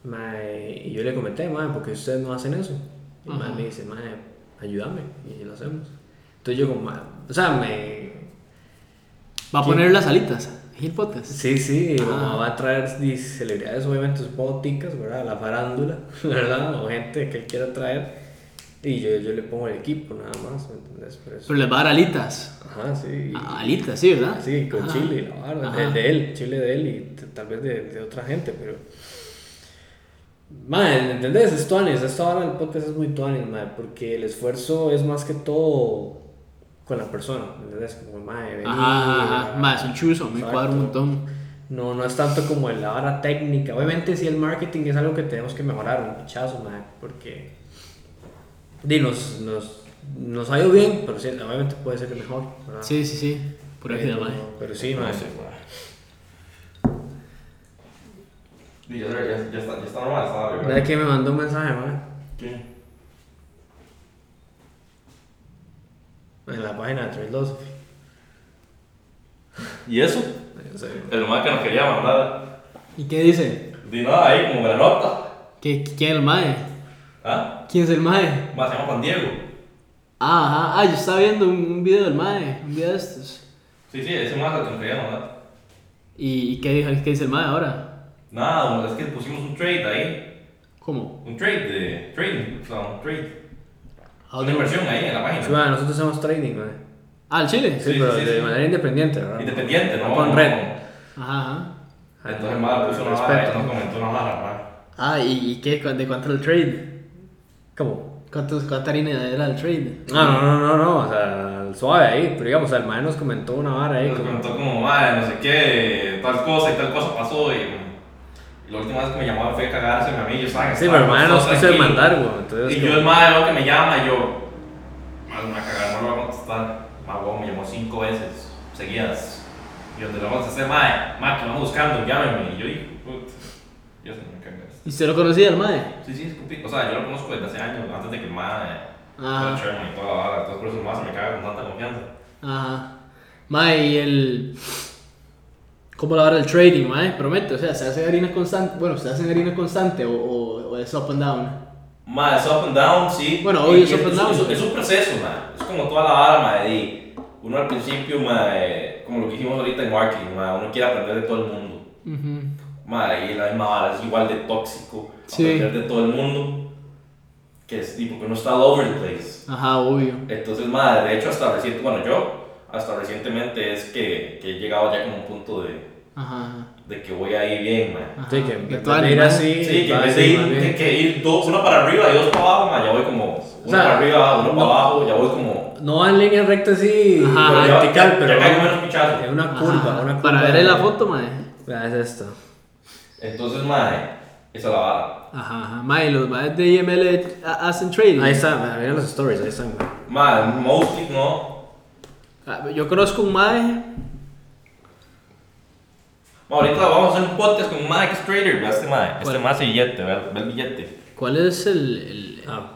Mae, y yo le comenté, mae, ¿por qué ustedes no hacen eso? Y el mae Ajá. me dice, mae, ayúdame. Y lo hacemos. Entonces yo como, o sea, me... Va a ¿Quién? poner las alitas el podcast. Sí, sí, Ah. va a traer celebridades, obviamente, supongo ticas, ¿verdad? La farándula, *laughs* ¿verdad? O gente que él quiera traer. Y yo, yo le pongo el equipo nada más, ¿me entiendes? Pero eso- Pero les va a dar alitas. Ajá, sí. Ah, alitas, sí, ¿verdad? Sí, con Ajá. chile, la Ajá. de, de él, chile de él y tal vez de, de otra gente, pero. Madre, ¿entendés? Es tuanis, esta hora del podcast es muy tuanis, madre, porque el esfuerzo es más que todo con la persona, ¿entendés? Como, madre, vení, Ajá, ajá. ah, Más, un chuzo, me cuadra un montón. No, no es tanto como en la vara técnica. Obviamente, sí, el marketing es algo que tenemos que mejorar, un pichazo, madre, porque. Di, nos, nos, nos ha ido bien, pero sí, obviamente puede ser mejor, ¿verdad? Sí, sí, sí. Pura vida, pero, pero sí, No madre. sé, ma. Sí, ya, ya, ya está, ya está normal, está bien. ¿Verdad que me mandó un mensaje, madre? ¿Qué? En la página de Philosophy. ¿Y eso? Sé. El mae que nos quería mandar. ¿Y qué dice? Di nada ahí, como la nota. ¿Qué, ¿Quién es el mae? ¿Ah? ¿Quién es el mae? Más se llama Juan Diego. Ah, ajá. Ah, yo estaba viendo un, un video del mae. Un video de estos. Sí, sí, ese mae que nos quería mandar. ¿Y, y qué, dijo, qué dice el mae ahora? Nada, es que pusimos un trade ahí. ¿Cómo? Un trade de trading, o sea, un trade. ¿A Una inversión ahí en la página. Sí, madre, nosotros hacemos trading, madre. Ah, el Chile. Sí, Sí, pero sí, de sí. manera independiente, ¿verdad? Independiente, ¿no? Con No, red. no. Ajá. Entonces, mae puso una vara respeto. ahí, nos comentó una vara, mae. Ah, ¿y, y qué? ¿De cuánto era el trade? ¿Cómo? ¿Cuántos, ¿Cuánta harina era el trade? No, no, no, no, no, o sea, suave ahí, pero digamos, el mae nos comentó una vara ahí. Nos como- comentó como, madre, no sé qué, tal cosa y tal cosa pasó y la última vez que me llamaba fue a cagarse a mí, yo estaba en Sí, pero el mae nos quiso demandar, güey. Entonces, Y yo el madre lo que me llama y yo, madre, me va a cagar, no lo voy a contestar. Madre, huevón, me llamó cinco veces seguidas. Y donde lo vamos a hacer, madre, madre, que lo vamos buscando, llámeme. Y yo, y, puta, yo se me cagas. ¿Y usted lo conocía el mae? Sí, sí, es compi- O sea, yo lo conozco desde hace años, antes de que el Ajá. fuera chairman y toda la vara. Entonces por eso el mae se me caga con tanta confianza. Ajá. Mae, y el. ¿Cómo la hora del trading, mae? Promete, o sea, ¿se hace harina constante? Bueno, ¿se hace harina constante o, o, o es up and down? Mae, es up and down, sí. Bueno, Y obvio, es up and down. Es, es un proceso, mae. Es como toda la vara, mae. de uno al principio, mae, como lo que dijimos ahorita en marketing, mae, uno quiere aprender de todo el mundo. Ujú. Mae, y la misma vara es igual de tóxico. Sí. Aprender de todo el mundo. Que es tipo que uno está all over the place. Ajá, obvio. Entonces, madre, de hecho, hasta reciente, bueno, yo, hasta recientemente es que, que he llegado ya como un punto de, Ajá. de que voy ahí bien, man. ajá. Sí, que vez de ir así, Sí, que en vez de ir, de que ir dos, uno para arriba y dos para abajo, man, ya voy como uno sea, para arriba, uno no- para abajo, ya voy como... No va en línea recta así, Ajá, pero ya- vertical, ya, pero ya caigo menos pichazo. en una Ajá. curva, una curva. Para ver en la foto, mae. Vea, es esto. Entonces, madre, esa es la vara. Ajá, ajá. Mae, los maes de IML ha- hacen trading. Ahí está, vea, miren los stories, ahí están. Madre, mostly no. Ah, Yo conozco un mae. Ahorita vamos a hacer un podcast con un mae que es trader, vea este mae. Este mae hace billete, vea, ve el billete. ¿Cuál es el. el- Ah.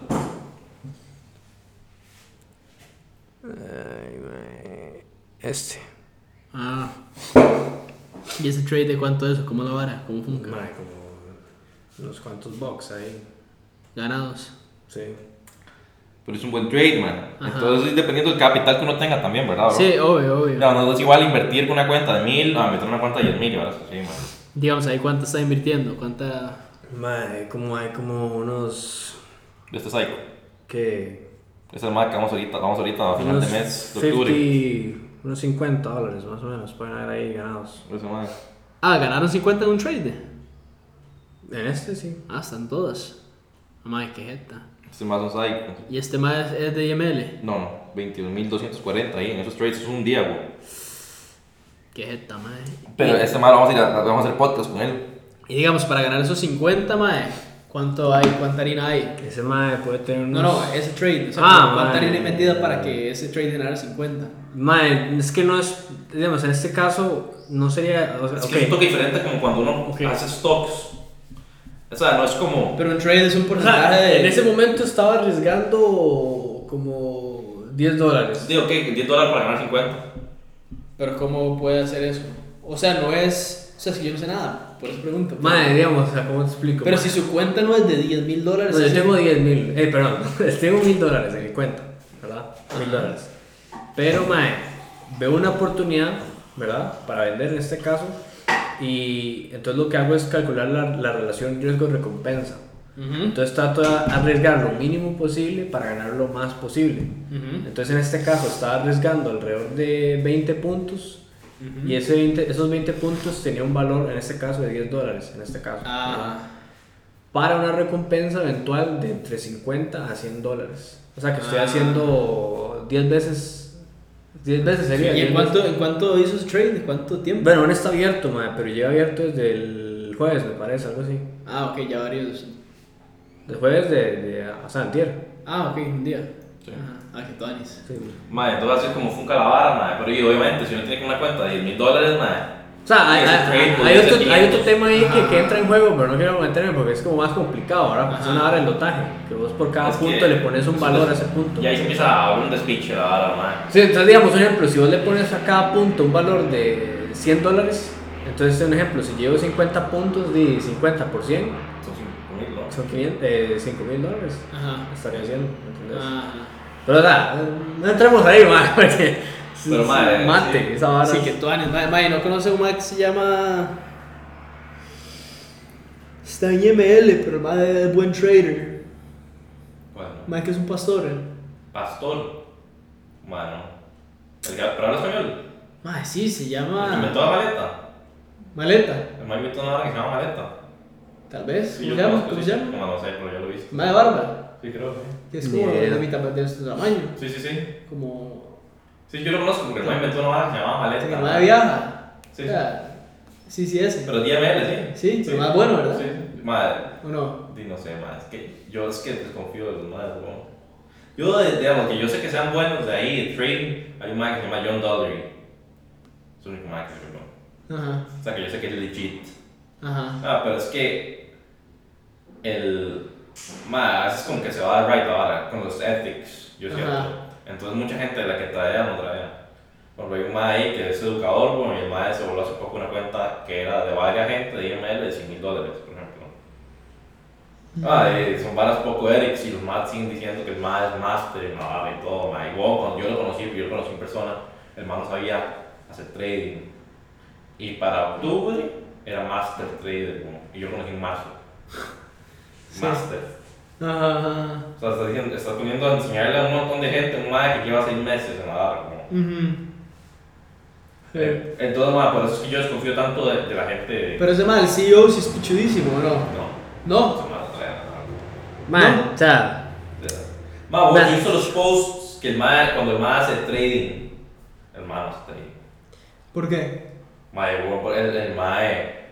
Este. Ah. ¿Y ese trade de cuánto es? ¿Cómo la vara? ¿Cómo funciona? Mae, como unos cuantos bucks ahí. Ganados. Sí. Pero es un buen trade, man. Ajá. Entonces, es dependiendo del capital que uno tenga también, ¿verdad, bro? Sí, obvio, obvio. No, no es igual invertir con una cuenta de mil a meter una cuenta de 10 mil, ¿verdad? Sí, man. Digamos, ahí cuánto está invirtiendo, cuánta. Mae, como hay como unos. Este psycho. ¿Qué? Este es el más que vamos ahorita, vamos ahorita a final de mes, de octubre. 50, unos 50 dólares más o menos. Pueden haber ahí ganados. Ese man. Ah, ganaron 50 en un trade. En este sí. Ah, están todas. Mae, qué jeta. Este más un psycho. ¿Y este más es de IML? No, no, 22.240 ahí en esos trades es un día, güey. Qué jeta, mae. Pero y, este man vamos a ir a, vamos a hacer podcast con él. y digamos, para ganar esos 50, mae, ¿cuánto hay? ¿Cuánta harina hay? Ese mae puede tener No, unos. no, ese trade. O sea, Ah, ¿cuánta harina hay metida para que ese trade ganara 50? Mae, es que no es. Digamos, en este caso no sería. O sea, Es ok. que es un toque diferente como cuando uno Ok. hace stocks. O sea, no es como... Pero un trade es un O porcentaje sea, de. en ese momento estaba arriesgando como 10 dólares. Digo, ¿qué? 10 dólares para ganar 50. Pero ¿cómo puede hacer eso? O sea, no es... O sea, que yo no sé nada, por eso pregunto. Mae, digamos, o sea, ¿cómo te explico? Pero mae? si su cuenta no es de 10 mil dólares... No, yo tengo 10 mil, eh, perdón, *laughs* tengo mil dólares en mi cuenta, ¿verdad? Mil dólares. Pero, mae, veo una oportunidad, ¿verdad? Para vender en este caso. Y entonces lo que hago es calcular la, la relación riesgo-recompensa. Ujú, Entonces trato de arriesgar lo mínimo posible para ganar lo más posible. ujú, Entonces en este caso estaba arriesgando alrededor de 20 puntos. ujú. Y ese 20 esos 20 puntos tenía un valor, en este caso, de 10 dólares. En este caso. Ah, para una recompensa eventual de entre 50 a 100 dólares. O sea que estoy Ah. haciendo 10 veces. 10 veces sería. ¿Y 10 en cuánto, en cuánto hizo ese trade? ¿En cuánto tiempo? Bueno, aún está abierto, madre, pero lleva abierto desde el jueves, me parece, algo así. Ah, ok, ya varios. El jueves de. de o sea, antier. Ah, ok, un día. Sí. Ah, que tonis. Sí. Madre, entonces así es como funca la vara, madre. Pero y obviamente, si uno tiene una cuenta de 10 mil dólares, madre. O sea, hay, hay- hay otro, hay otro 500. tema ahí que, que entra en juego, pero no quiero meterme porque es como más complicado, ¿verdad? Porque es una hora de lotaje, que vos por cada Es punto le pones un valor a ese punto. Y ahí se empieza a hablar un despiche la madre. Sí, entonces digamos un ejemplo, si vos le pones a cada punto un valor de 100 dólares, entonces un ejemplo, si llevo 50 puntos de 50 por 100, Son 5 mil, ¿no? son 500, eh, 5 mil dólares. Ajá. Estaría haciendo, ¿me entendés? Ajá. Pero o sea, no entremos ahí, man, *laughs* porque Pero, madre, mate, sí. esa vara. Sí, que tonis. Mae, mae, ¿no conoce un que se llama... Está en IML, pero el mae es buen trader. Bueno, que es un pastor, ¿eh? pastor. Bueno. El que, pero habla español. Mae, sí, se El que llama... inventó la maleta. Maleta, El man inventó una vara que se llama maleta. tal vez. Sí, ¿Cómo yo se llama? ¿Cómo se llama? No, no sé, pero ya lo he visto. Mae de barba. Sí, creo, sí. Que es como idea. de mitad de su tamaño. Sí, sí, sí. Como... Sí, yo lo conozco porque el man inventó una vara que se llamaba maleta. El mae viaja. Sí, O sea, sí, sí, ese. Pero DML, sí. Sí, pero más bueno, ¿verdad? Sí, madre. ¿O no? No sé, madre. Es que yo es que desconfío de los madres, bro. Yo, digamos, que yo sé que sean buenos de ahí, de trading. Hay un man que se llama John Dollery. Es el único man que se llama. Ajá, O sea, que yo sé que es legit. ajá. Ah, pero es que el. Ma, es como que se va a right ahora con los ethics, yo Ajá. siento. Entonces, mucha gente de la que traía no traía. Por ejemplo, hay un ma ahí que es educador, bueno, y el ma se volvió hace poco una cuenta que era de varias gente de IML de 100 mil dólares, por ejemplo. Ah, eh, son varias poco ethics y los más siguen diciendo que el ma es master y no, y todo, ma. Igual cuando yo lo conocí, yo lo conocí en persona, el ma no sabía hacer trading. Y para octubre era master trader, como, y yo conocí un master. *laughs* Sí. Master. Ajá. O sea, estás, diciendo, estás poniendo a enseñarle a un montón de gente, un ma que lleva seis meses en la barra, como. Ujú. Sí. Entonces, ma, por eso es que yo desconfío tanto de, de la gente. Pero ese mal, el CEO sí es pichudísimo, ¿no? no, No. ese ma no trae nada. Man, o sea, Ma, vos visto los posts que el ma, cuando el ma hace trading, el ma no hace trading. ¿Por qué? Mae, bueno, el, el mae,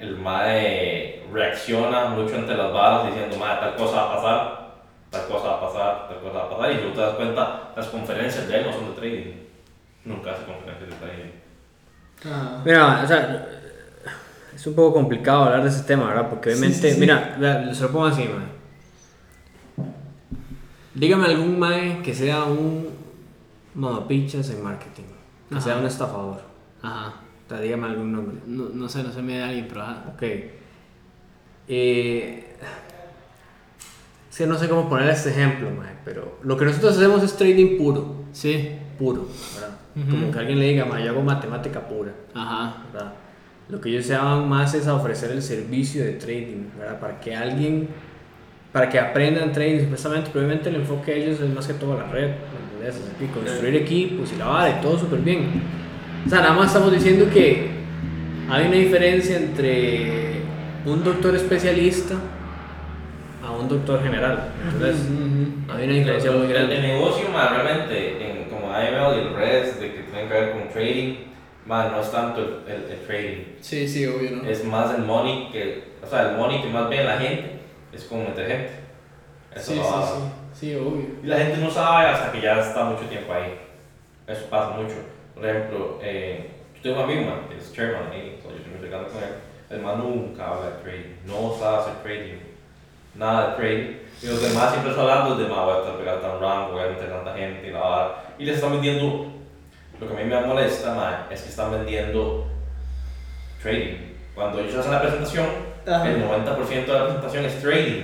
el mae reacciona mucho ante las balas diciendo, mae, tal cosa va a pasar, tal cosa va a pasar, tal cosa va a pasar, y tú te das cuenta, las conferencias de él no son de trading. Nunca hace conferencias de trading. Ajá. mira, o sea, es un poco complicado hablar de ese tema, ¿verdad? Porque Sí, obviamente, sí, sí. mira, vea, se lo pongo así, man. Dígame algún mae que sea un mamapichas en marketing, que Ajá. sea un estafador. Ajá. Sea, dígame algún nombre. No, no sé, no sé me da alguien, pero ajá. Ok. Eh, es que no sé cómo poner este ejemplo, mae, pero lo que nosotros hacemos es trading puro, Sí. puro, ¿verdad? Ujú. Como que alguien le diga, mae, yo hago matemática pura, Ajá. ¿verdad? Lo que ellos se van más es a ofrecer el servicio de trading, ¿verdad? Para que alguien, para que aprendan trading, supuestamente, pero obviamente el enfoque de ellos es más que todo la red, ¿me entendés? Y construir equipos y la vara y todo súper bien. O sea, nada más estamos diciendo que hay una diferencia entre un doctor especialista a un doctor general. Ujú. Hay una diferencia muy El, el grande. negocio, mae, realmente, en, como AML y el redes de que tienen que ver con trading, mae, no es tanto el, el, el trading. Sí, sí, obvio, ¿no? Es más el money que, o sea, el money que más ve la gente es como meter gente. Eso sí, no sí, sí. Sí, obvio. Y la gente no sabe hasta que ya está mucho tiempo ahí. Eso pasa mucho. Por ejemplo, eh, yo tengo un amigo man, que es chairman ahí, so yo estoy platicando con él. El man nunca habla de trading, no sabe hacer trading, nada de trading. Y los demás siempre están hablando de, ma, voy a estar pegando tan rango, voy a meter tanta gente y la vara". Y les están vendiendo, lo que a mí me molesta, ma, es que están vendiendo trading. Cuando ellos hacen la presentación, Ajá. el 90% de la presentación es trading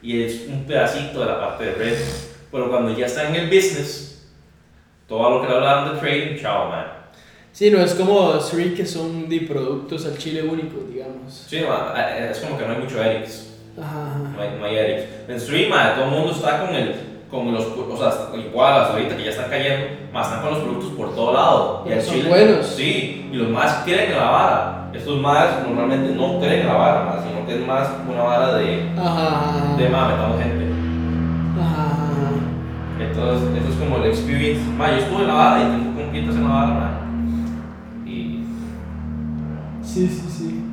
y es un pedacito de la parte de red. Pero cuando ya están en el business, todo lo que le hablaron de trading, chao, man. Sí, no es como Sri que son de productos al chile único, digamos. Sí, man, eh, es como que no hay mucho Erics. Ajá. No hay, no hay Erics. En stream, man, todo el mundo está con el. Con los, o sea, hasta- igual hasta ahorita que ya están cayendo, más están con los productos por todo lado. Pero el son chile- buenos. Sí, y los más creen en la vara. Estos más normalmente no creen en la vara, sino que es más una vara de. Ajá. de más, metamos gente. Entonces, eso es como el experience. Ma, yo estuve en la vara y tengo compitas en la vara, ma. Y. Sí, sí, sí.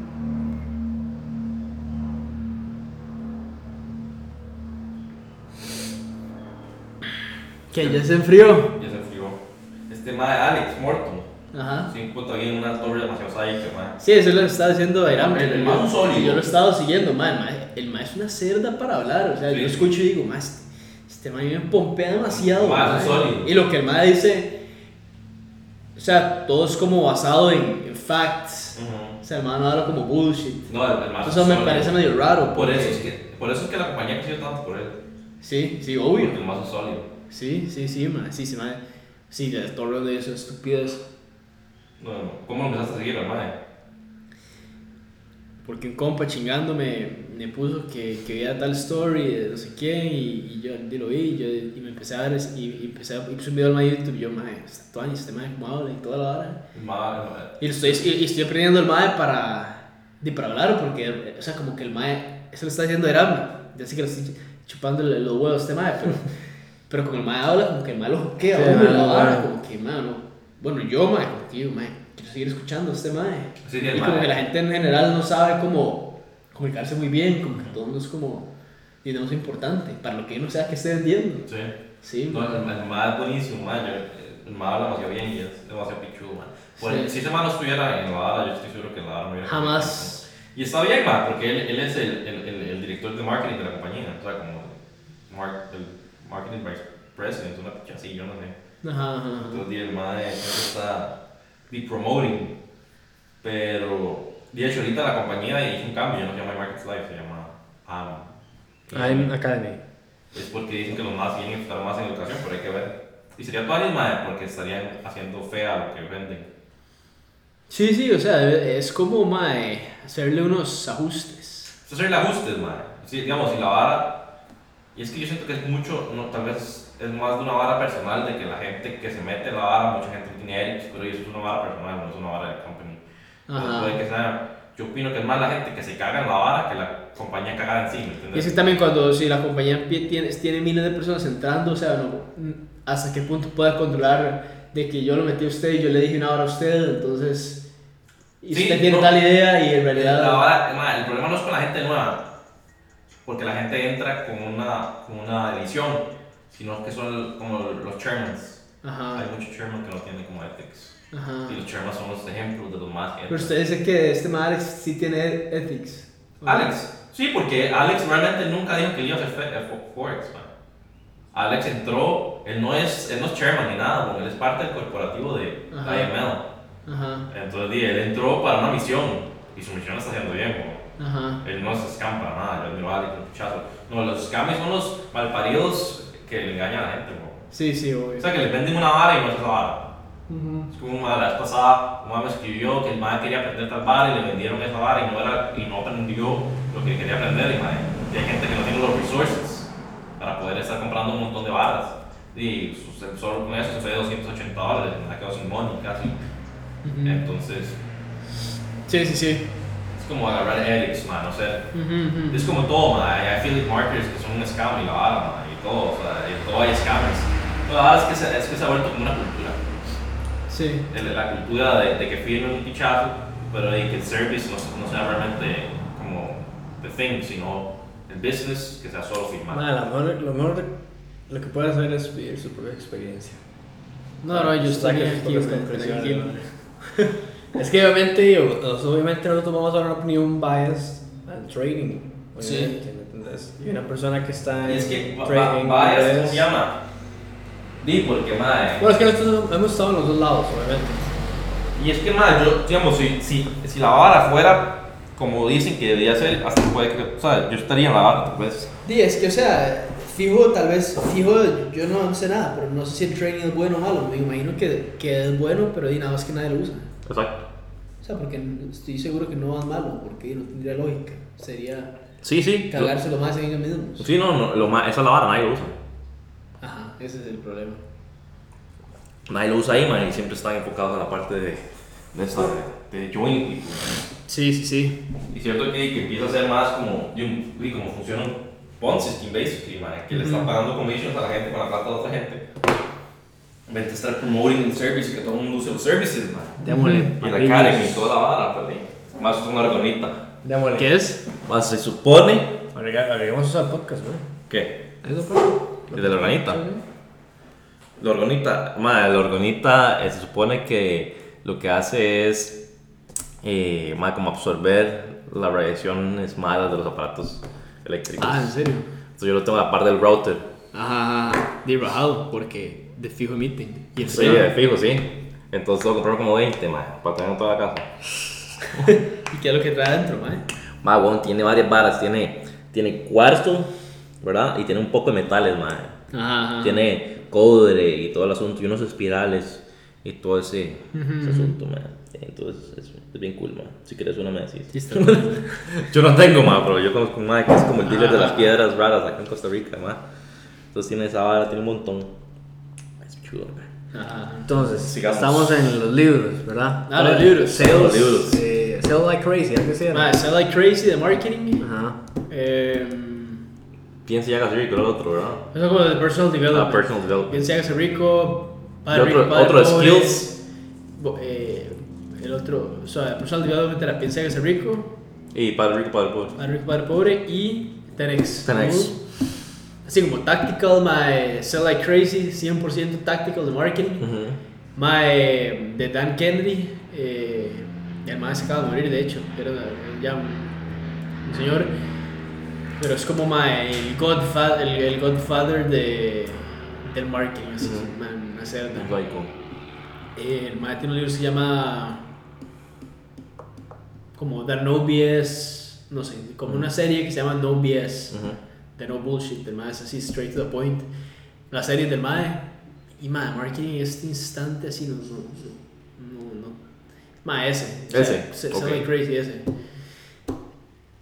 Que ya se enfrió. Ya se enfrió. Este ma de Alex Morton. Ajá. Sí, puto ahí en una torre demasiado sádica, ma. Sí, eso lo estaba haciendo Airam. El- el sólido. Yo lo he estado siguiendo. El ma- El ma es una cerda para hablar. O sea, Sí. yo escucho y digo, más. Este ma me pompea demasiado. Ma". sólido. Y lo que el ma dice. O sea, todo es como basado en, en facts. Ujú. O sea, el ma no habla como bullshit. No, el, el ma es Eso me sólido. parece medio raro. Por porque- eso, es que, por eso es que la compañía creció tanto por él. Sí, sí, obvio. Porque el más es sólido. Sí, sí, sí, ma. Sí, sí, ma. Sí, ya todo lo de eso es estupidez. No. ¿Cómo lo empezaste a seguir al ma? Porque un compa chingándome me puso que, que veía tal story de no sé quién y, y yo y lo vi y, yo, y me empecé a ver y, y empecé a puse un video al YouTube y yo, mae, todo este mae como habla y toda la hora. El ma, el ma- Y, estoy, y, estoy aprendiendo el mae para, de, para hablar porque, o sea, como que el mae, eso lo está diciendo Eram, ya sé que lo estoy chupándole los huevos a este mae, pero, *laughs* pero como el mae habla, como que el mae lo joquea, Sí, mae, la vara, como que, mae, no. bueno, yo, mae, como que yo, mae, quiero seguir escuchando a este mae. Sí, Y como que la gente en general no sabe cómo comunicarse muy bien, como que todo el mundo es como, digamos, importante, para lo que uno sea que esté vendiendo. Sí. Sí, No, el, el ma es buenísimo, ma. Yo, el ma habla demasiado bien y es demasiado pichudo, ma. Por Sí. Si ese ma no estuviera en la vara, yo estoy seguro que la vara no hubiera Jamás. Y está bien, ma, porque él, él es el, el, director de marketing de la compañía, o sea, como mar- el marketing vice president, una picha así, yo no sé. Ajá, ajá. Entonces, el siempre está di, promoting, pero de hecho ahorita la compañía hizo un cambio, ya no se llama Markets Life, se llama AM. I'm Academy. Es porque dicen que los más quieren estar más en educación, pero hay que ver. Y sería tuanis, mae, porque estarían haciendo fea lo que venden. Sí, sí, o sea, es como, mae, hacerle unos ajustes. Es hacerle ajustes, mae. Sí, digamos, si la vara. Y es que yo siento que es mucho, no, tal vez es más de una vara personal, de que la gente que se mete en la vara, mucha gente tiene edits, pero eso es una vara personal, no es una vara de company. Entonces, puede que sea, yo opino que es más la gente que se caga en la vara que la compañía cagada en sí, ¿me Y es que también cuando si la compañía tiene, tiene miles de personas entrando, o sea, no, hasta qué punto pueda controlar de que yo lo metí a usted y yo le dije una hora a usted, entonces, y Sí, usted tiene no. tal idea y en realidad... La vara- el problema no es con la gente nueva, porque la gente entra con una, con una edición, sino que son como los chairmans. Ajá, Hay muchos chairman que no tienen como ethics. Ajá. Y los chairman son los ejemplos de los más que Pero usted dice que este man Alex sí tiene ethics. Alex, sí, porque Alex realmente nunca dijo que él iba a hacer eh, fo- Forex, man. Alex entró, él no es, él no es chairman ni nada, porque él es parte del corporativo de Ajá. IML. Ajá, Entonces, él entró para una misión, y su misión la está haciendo bien, como, ajá. él no se scam para nada, yo admiro a Alex, un pichazo. No, los scams son los malparidos que le engañan a la gente, como. Sí, sí, obvio. O sea, que le venden una vara y no es esa vara. Ujú. Es como la vez pasada, un me escribió que el man quería aprender tal vara y le vendieron esa vara y no, era, y no aprendió lo que quería aprender. Y, man, y hay gente que no tiene los resources para poder estar comprando un montón de varas. Y solo con eso se fue de 280 dólares, me quedó sin money casi. Ujú. Entonces, Sí, sí, sí. es como agarrar Helix, man, no sé. Ujú, ujú. Es como todo, man. Hay affiliate marketers que son un scam y la vara, man, y todo, o sea, y todo hay scammers. La verdad es que se, es que se ha vuelto como una cultura. Sí. el- la cultura de, de que firmen un pichazo, pero de que el service no, no sea realmente como the thing, sino el business que sea solo firmar. Ma, lo mejor, lo mejor lo que puede hacer es vivir su propia experiencia. No, no, yo estoy aquí, ma. *laughs* Es que obviamente, obviamente nosotros vamos a dar una opinión bias al trading. Sí. Obviamente, ¿me entendés? Y una persona que está Y es en que trading, va- vayas, ¿cómo redes- se llama? Di, porque madre. Bueno, es que nosotros hemos estado en los dos lados, obviamente. Y es que madre, yo, digamos, si, si, si la vara fuera como dicen que debería ser, hasta puede que, o sea, yo estaría en la vara, tal vez. Sí, es que, o sea, fijo, tal vez, fijo, yo no sé nada, pero no sé si el training es bueno o malo. Me imagino que, que es bueno, pero di nada más que nadie lo usa. Exacto. O sea, porque estoy seguro que no es malo, porque no tendría lógica. Sería Sí, sí. cagárselo más en ellos mismos. Sí, no, no lo más, esa es la vara, nadie lo usa. Ese es el problema. Nadie lo usa ahí, man, y siempre están enfocados en la parte de, de esta, de, de join. Sí, sí, sí. Y cierto que, que empieza a ser más como, y un- y como funciona un Ponzi scheme, basically, man, que le están pagando commissions a la gente con la plata de otra gente. En vez de estar promoting el service y que todo el mundo use los services, man. Démosle. Y la Academy y toda la vara, pues. Más es una organita. Démosle. ¿Qué es? Más se supone Agrega- Agreguemos eso al podcast, güey. Que Eso fue. ¿El de la organita? la organita, ma, la organita eh, se supone que lo que hace es eh, ma, como absorber las radiaciones malas de los aparatos eléctricos. Ah, ¿en serio? Entonces yo lo tengo a la par del router. Ajá. De rajado, porque de fijo emiten. Y el Sí, de fijo, sí. Entonces tengo que comprar como 20, ma, para tener en toda la casa. *laughs* ¿Y qué es lo que trae adentro, mae? Ma, bueno, tiene varias varas. Tiene, tiene cuarzo, ¿verdad? Y tiene un poco de metales, ma. Ajá, ajá. Tiene cobre y todo el asunto, y unos espirales y todo ese, ese asunto, man. Entonces es, es bien cool, man. Si quieres una me decís. *laughs* Yo no tengo, man, pero yo conozco un man que es como el dealer de las piedras raras acá en Costa Rica, man. Entonces tiene esa vara, tiene un montón. Es chulo, man. Entonces, Sigamos. estamos en los libros, ¿verdad? Ah, los libros. Sales, Los libros. eh, Sell Like Crazy, algo así Sell Like Crazy de marketing. Ajá. Eh, Piensa y hágase rico el otro, ¿verdad? eso es como de personal development. Ah, personal development. Piensa hágase rico. Y padre otro, rico, padre otro pobre. skills eh, el otro, o sea, personal development era piensa hágase rico. y padre rico, padre pobre. Padre rico, padre pobre. Y Tenex. 10X. Así como tactical, my Sell Like Crazy, 100% tactical de marketing. Ujú. Mae, de Dan Kennedy, eh, el mae se acaba de morir, de hecho, era ya un, un señor. Pero es como mae, el, godfa- el, el godfather de, del marketing, así, Ujú. man, una cerda. Eh, el mae tiene un libro que se llama como The No BS, no sé, como una serie que se llama No BS, Ujú. The No Bullshit, el mae es así straight to the point. La serie del mae y mae, marketing en este instante así no no no, no. Mae, ese. Ese, Se, se ok. ve crazy ese.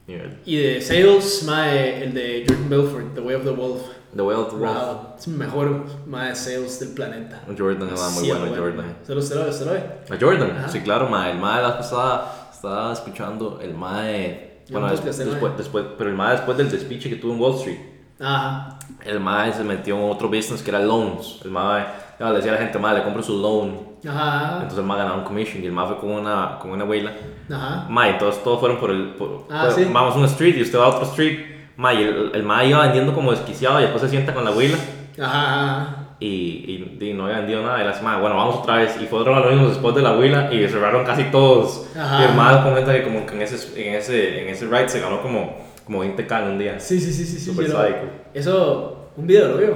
Nivel. Y de sales, mae, el de Jordan Belfort, The Way of the Wolf. The Way of the Wolf. Wow, es el mejor mae de sales del planeta. Jordan era muy Demasiado bueno, Jordan. Se lo, se lo, se lo ve. A Jordan, Ajá. sí, claro, mae. El mae la pasada estaba escuchando el mae. Bueno, después, mae. después, pero el mae después del despiche que tuvo en Wall Street, Ajá. el mae se metió en otro business que era loans. El mae le decía a la gente, mae, le compro su loan. Ajá. Entonces el mae ganaba un commission y el mae fue con una, con una abuela. Ajá. Mae, entonces todos fueron por el. por- Ah, fue- sí. Vamos a una street y usted va a otro street. Mae, y el, el mae iba vendiendo como desquiciado y después se sienta con la abuela. Ajá. y, y, y no había vendido nada. Y la semana, bueno, vamos otra vez. Y fueron los mismos después de la huila y cerraron casi todos. Ajá. Y el más comenta que como que en ese, en ese, en ese ride se ganó como, como 20k en un día. Sí, sí, sí, sí. sí yo lo- sádico. Eso, un video lo vio.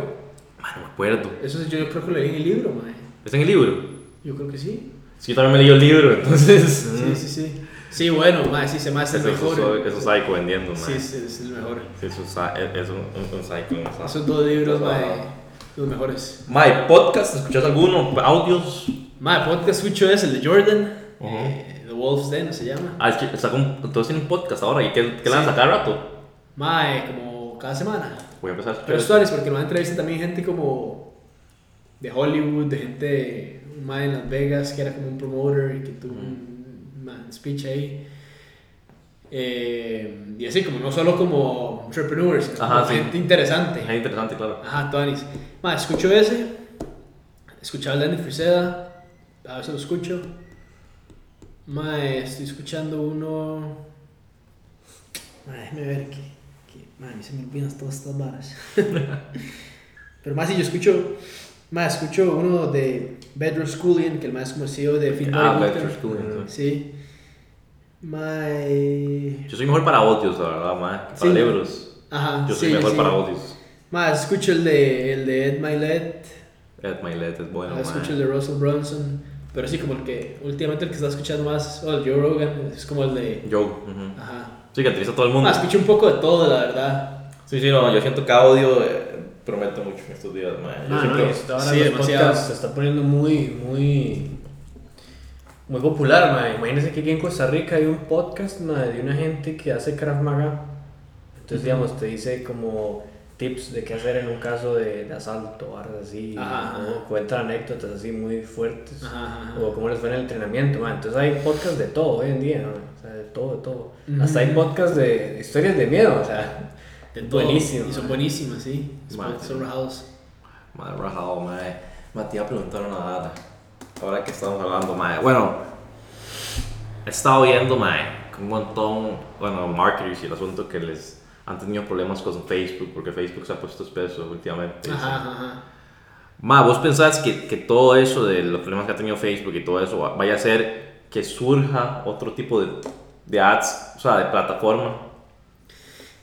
Man, no me acuerdo. Eso yo creo que lo leí en el libro, mae. ¿Es en el libro? Yo creo que sí. Sí, yo también me leí el libro, entonces... Sí, sí, sí. Sí, bueno, mae, sí, se me hace el mejor. eso, eso es psycho vendiendo, man. Sí, sí, es el mejor. Sí, eso es, es, es un, un, un psycho. Esos dos libros, mae, los mejores. Mae, podcast, ¿escuchas alguno? ¿Audios? Mae, podcast escucho es el de Jordan. Ujú. eh, The Wolf's Den se llama. Ah, es que sacó un, entonces tiene un podcast ahora. ¿Y qué, qué lanza Sí. cada rato? Mae, como cada semana. Voy a empezar a escuchar Pero stories, porque me entrevista también gente como de Hollywood, de gente, un mae en Las Vegas que era como un promoter que tuvo un man, speech ahí. Eh, y así, como no solo como entrepreneurs, sino Ajá, como sí. gente interesante. Es interesante, claro. Ajá, Tonis. Mae, escucho ese, escuchaba el Danny Friseda, a veces lo escucho. Mae, estoy escuchando uno. Mae, déjame ver que. que mí se me olvidan todas estas varas. *laughs* Pero más si yo escucho. Más escucho uno de Bedrock Schooling, que el más como CEO de Fit Ah, Bodybuilder. Lecture School, entonces. Sí. Mae. Yo soy mejor para audios, la verdad, mae. Para Sí. libros. Ajá. Yo soy sí, mejor sí. para audios. Más escucho el de, el de Ed Milet. Ed Milet es bueno, Ah, escucho el de Russell Brunson. Pero sí, como el que últimamente el que está escuchando más, o el Joe Rogan, es como el de. Joe. ujú. Ajá. Sí, que utiliza todo el mundo. Ah, escucho un poco de todo, la verdad. Sí, sí, no, yo siento que audio eh, promete mucho en estos días, mae. Yo No, no, esto ahora Sí, los podcasts se está poniendo muy, muy, muy popular, mae. Imagínense que aquí en Costa Rica hay un podcast, mae, de una gente que hace Krav Maga. Entonces, digamos, te dice como tips de qué hacer en un caso de, de asalto, o algo así. Ajá, o ajá. cuenta anécdotas así muy fuertes. Ajá, ajá. O cómo les fue en el entrenamiento, mae. Entonces hay podcasts de todo hoy en día, mae. O sea, de todo, de todo. Ujú. Hasta hay podcasts de, de historias de miedo, o sea. De todo. buenísimo. Y son buenísimas, sí. Mae. Son rajados. Mae, rajado, iba a preguntar una nada. Ahora que estamos hablando, mae. Bueno, he estado viendo, mae, que un montón, bueno, marketers y el asunto que les han tenido problemas con Facebook, porque Facebook se ha puesto espeso últimamente. Ajá. Ma, ¿vos pensás que, que todo eso de los problemas que ha tenido Facebook y todo eso va- vaya a hacer que surja otro tipo de, de ads, o sea, de plataforma?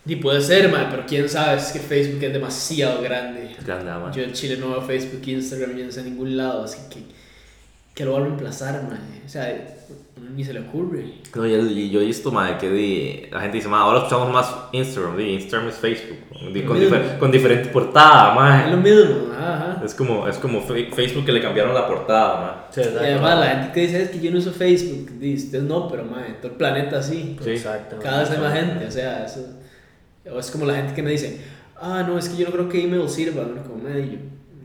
Y puede ser, man, pero quién sabe, es que Facebook es demasiado grande. Grande, ma. Yo en Chile no veo Facebook, Instagram, yo no sé en ningún lado, así que que lo va a reemplazar, man. O sea, ni se le ocurre. No, y, y yo he visto, ma, que di- la gente dice, ma, ahora usamos más Instagram, di, Instagram es Facebook, di, con, difer- con diferente portada, Es lo ma. mismo, ajá. Es como, es como Facebook que le cambiaron la portada, ma. Sí, Y además la gente que dice es que yo no uso Facebook, dice, usted no, pero man, todo el planeta sí. Sí. Exacto. Cada vez hay más gente, o sea, eso, o es como la gente que me dice, ah, no, es que yo no creo que email sirva, ¿no? como, "Man, yo-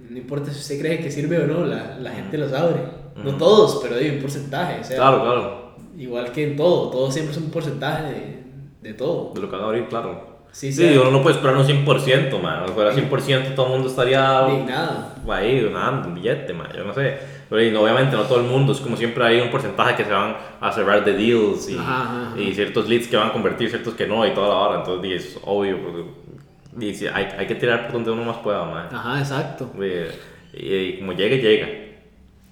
no importa si usted cree que sirve o no, la, la gente los abre. No Ujú. todos, pero hay un porcentaje, o sea, Claro, claro, igual que en todo, todo siempre es un porcentaje de, de todo. de lo que van a abrir, claro. Sí, Sí, sí, uno no puede esperar un 100%, man. Si fuera 100% todo el mundo estaría ni nada. ahí ganando un billete, man. Yo no sé. Pero y, obviamente no todo el mundo. Es como siempre hay un porcentaje que se van a cerrar de deals y, Ajá, ajá, ajá. y ciertos leads que van a convertir, ciertos que no y toda la hora. Entonces es obvio. Porque, hay, hay que tirar por donde uno más pueda, man. Ajá, exacto. Y, y como llegue, llega.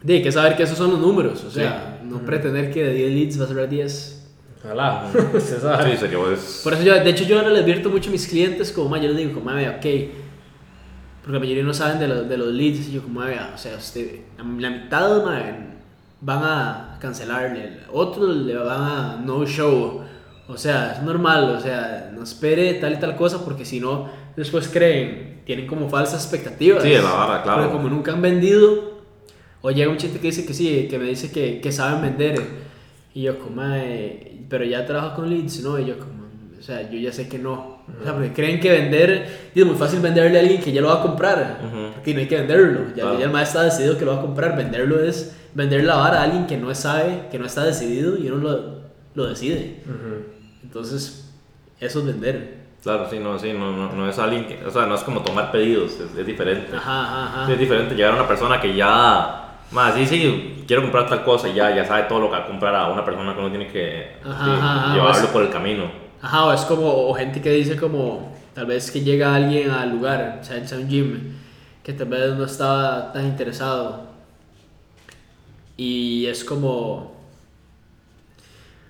Hay que saber que esos son los números, o sea, no pretender que de 10 leads va a ser 10. Ojalá. *laughs* Usted sabe. Sí, sería pues. Por eso yo, de hecho, yo ahora les advierto mucho a mis clientes, como, ma, yo les digo, como, ok, porque la mayoría no saben de, los de los leads, y yo, como, vea, o sea, usted, la, mitad, ma, van a cancelarle, otros le van a no show, o sea, es normal, o sea, no espere tal y tal cosa, porque si no, después creen, tienen como falsas expectativas. Sí, de la vara, claro. Porque como nunca han vendido, o llega un chiste que dice que sí, que me dice que, que saben vender, y yo, como, "Mae, pero ya trabajo con leads, ¿no? Y yo, como, o sea, yo ya sé que no. O sea, porque creen que vender, es muy fácil venderle a alguien que ya lo va a comprar, Ujú. porque no hay que venderlo. Ya, Claro. ya el maestro está decidido que lo va a comprar. Venderlo es vender la vara a alguien que no sabe, que no está decidido y uno lo, lo decide. Ujú. Entonces, eso es vender. Claro, sí, no, sí, no, no, no es alguien que. O sea, no es como tomar pedidos, es, es diferente. Ajá, ajá, ajá. Sí, es diferente llegar a una persona que ya. Más, sí, sí, quiero comprar tal cosa y ya, ya sabe todo lo que va a comprar a una persona que uno tiene que Ajá, sí, llevarlo por el camino. Ajá, o es como o gente que dice como, tal vez que llega alguien al lugar, o sea, sea un gym, que tal vez no estaba tan interesado. Y es como...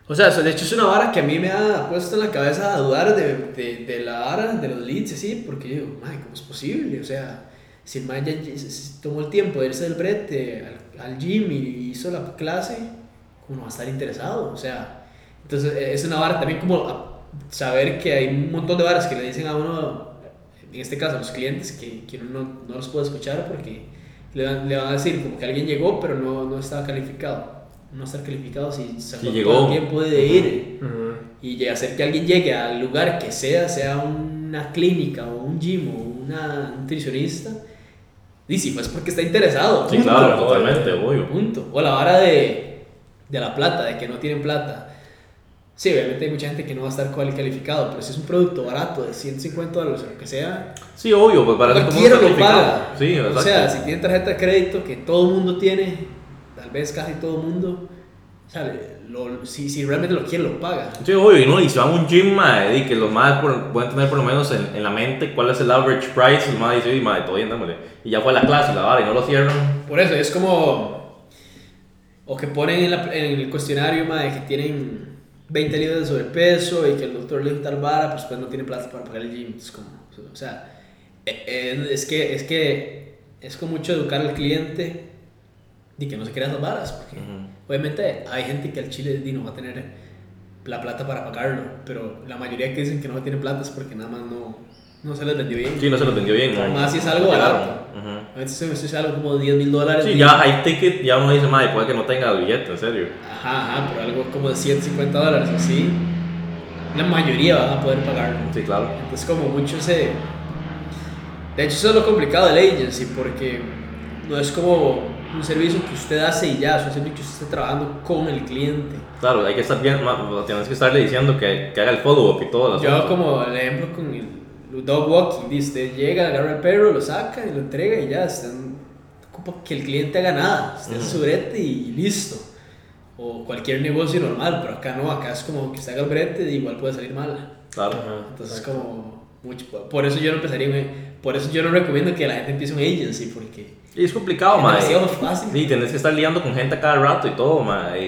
O sea, de hecho es una vara que a mí me ha puesto en la cabeza a dudar de, de, de la vara, de los leads, así, porque yo digo, "Mae, ¿cómo es posible? O sea, si el man ya tomó el tiempo de irse del brete al, al gym y hizo la clase, ¿cómo no va a estar interesado? O sea, entonces eh, es una vara también como a- saber que hay un montón de varas que le dicen a uno, en este caso a los clientes, que, que uno no, no los puede escuchar porque le van, le van a decir como que alguien llegó pero no, no estaba calificado. No estar calificado si sacó Si todo llegó. el tiempo de ir Ujú. y hacer que alguien llegue al lugar que sea, sea una clínica o un gym o una nutricionista, y si pues porque está interesado. Sí, punto. claro, totalmente, obvio. Punto. O la vara de, de la plata, de que no tienen plata. Sí, obviamente hay mucha gente que no va a estar calificado, pero si es un producto barato de 150 dólares o lo que sea, Sí, obvio, pues para cualquiera lo paga. Sí, o exacto. sea, si tienen tarjeta de crédito, que todo el mundo tiene, tal vez casi todo el mundo, o sea, lo- si, si realmente lo quiere, lo paga. Sí, obvio, y, no, y si van a un gym, mae, y que los más pueden tener por lo menos en, en la mente cuál es el average price, el más dice, "Uy, mae, todo bien, dámosle. Y ya fue la clase y la vara y no lo cierran. Por eso, es como. O que ponen en, la- en el cuestionario, madre, que tienen 20 libras de sobrepeso y que el doctor le dijo tal vara, pues pues no tiene plata para pagar el gym. Es como. O sea, eh, eh, es que es que es con mucho educar al cliente y que no se crean las varas. Porque obviamente hay gente que al chile no va a tener la plata para pagarlo, pero la mayoría que dicen que no tiene plata es porque nada más no, no se les vendió bien. Sí, no se lo entendió bien. ¿no? Más si es algo barato. Ujú. A veces eso es algo como 10 mil dólares. Sí, ya high ticket, ya uno dice, madre, puede que no tenga el billete, en serio. Ajá, ajá, pero algo como de 150 dólares así, la mayoría van a poder pagarlo. Sí, claro. Entonces como mucho se... De hecho eso es lo complicado del agency porque no es como un servicio que usted hace y ya, es un servicio que usted está trabajando con el cliente. Claro, hay que estar bien, tienes que estarle diciendo que, que haga el follow-up y todo. Yo asunto. como el ejemplo con el dog walking, dice, usted llega, agarra el perro, lo saca y lo entrega y ya, usted no ocupa que el cliente haga nada, usted hace su brete y listo. O cualquier negocio normal, pero acá no, acá es como que usted haga el brete y igual puede salir mal. Claro. Entonces como mucho, por eso yo no empezaría, por eso yo no recomiendo que la gente empiece un agency, porque Y es complicado, es madre. demasiado fácil. Sí, tenés que estar liando con gente a cada rato y todo, ma, y,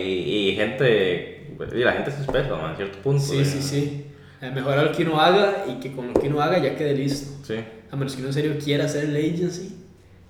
y gente, y la gente se espesa, ma, en cierto punto. Sí, eh. sí, sí. Eh, Mejorar lo que uno haga y que con lo que uno haga ya quede listo. Sí. A menos que uno en serio quiera hacer el agency.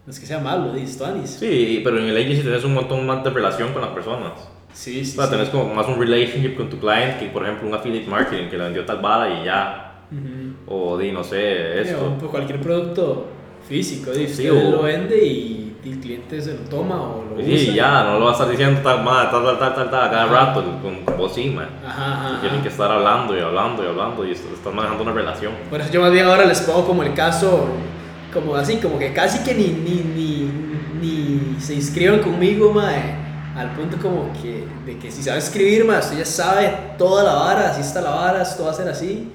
No es que sea malo, dices tú, Anis. Sí, pero en el agency tenés un montón más de relación con las personas. Sí, sí. O sea, sí. tenés como más un relationship con tu client que, por ejemplo, un affiliate marketing que le vendió tal vara y ya. Ujú. O di, no sé, o esto. un- cualquier producto físico, di, Sí, o- lo vende y el cliente se lo toma o lo Sí, usa. ya, no lo vas a estar diciendo tal, tal, tal, tal, tal, tal, cada Ajá. rato con, con vos sí. Ajá, ajá. Tienen que estar hablando y hablando y hablando y est- estás manejando una relación. Por eso yo más bien ahora les pongo como el caso, como así, como que casi que ni, ni, ni, ni se inscriban conmigo, mae, al punto como que, de que si sabe escribir, mae, usted ya sabe toda la vara, así está la vara, esto va a ser así,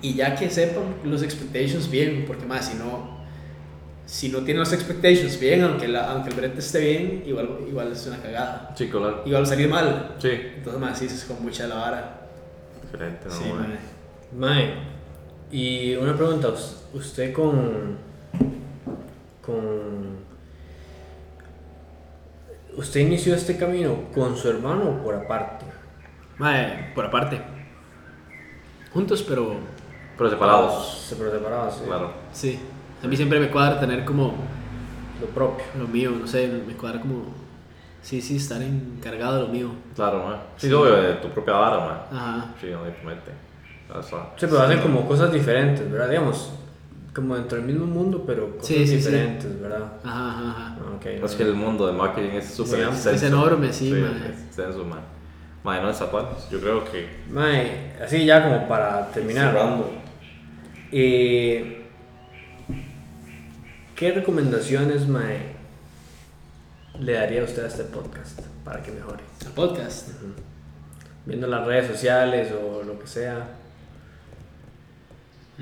y ya que sepan los expectations bien, porque más si no, si no tienen los expectations bien, aunque, la, aunque el brete esté bien, igual, igual es una cagada, Sí, claro. igual va a salir mal, Sí, entonces más sí, es con mucha la vara. diferente, ¿no? Sí, ma? mae. Mae, y una pregunta, us- usted con. con. ¿Usted inició este camino con su hermano o por aparte? Mae, por aparte. Juntos, pero Pero separados. Se pero separados, sí. Claro. sí. A mí siempre me cuadra tener como Lo propio. lo mío, no sé, me cuadra como. Sí, sí, estar encargado de lo mío. Claro, man. Sí, obvio, de tu propia vara, man. Ajá. Sí, no, promete. Sí, pero hacen como cosas diferentes, ¿verdad? Digamos, como dentro del mismo mundo, pero cosas Sí, sí, sí. diferentes, ¿verdad? Ajá, ajá, ajá. Ah, Ok. Es que el mundo de marketing es súper Sí, extenso. es enorme, sí, man. Es extenso, man. Man, no es zapatos. Yo creo que. Mae, así ya como para terminar. Cerrando. Eh, ¿Qué recomendaciones, Mae, le daría a usted a este podcast para que mejore? El podcast. Viendo las redes sociales o lo que sea.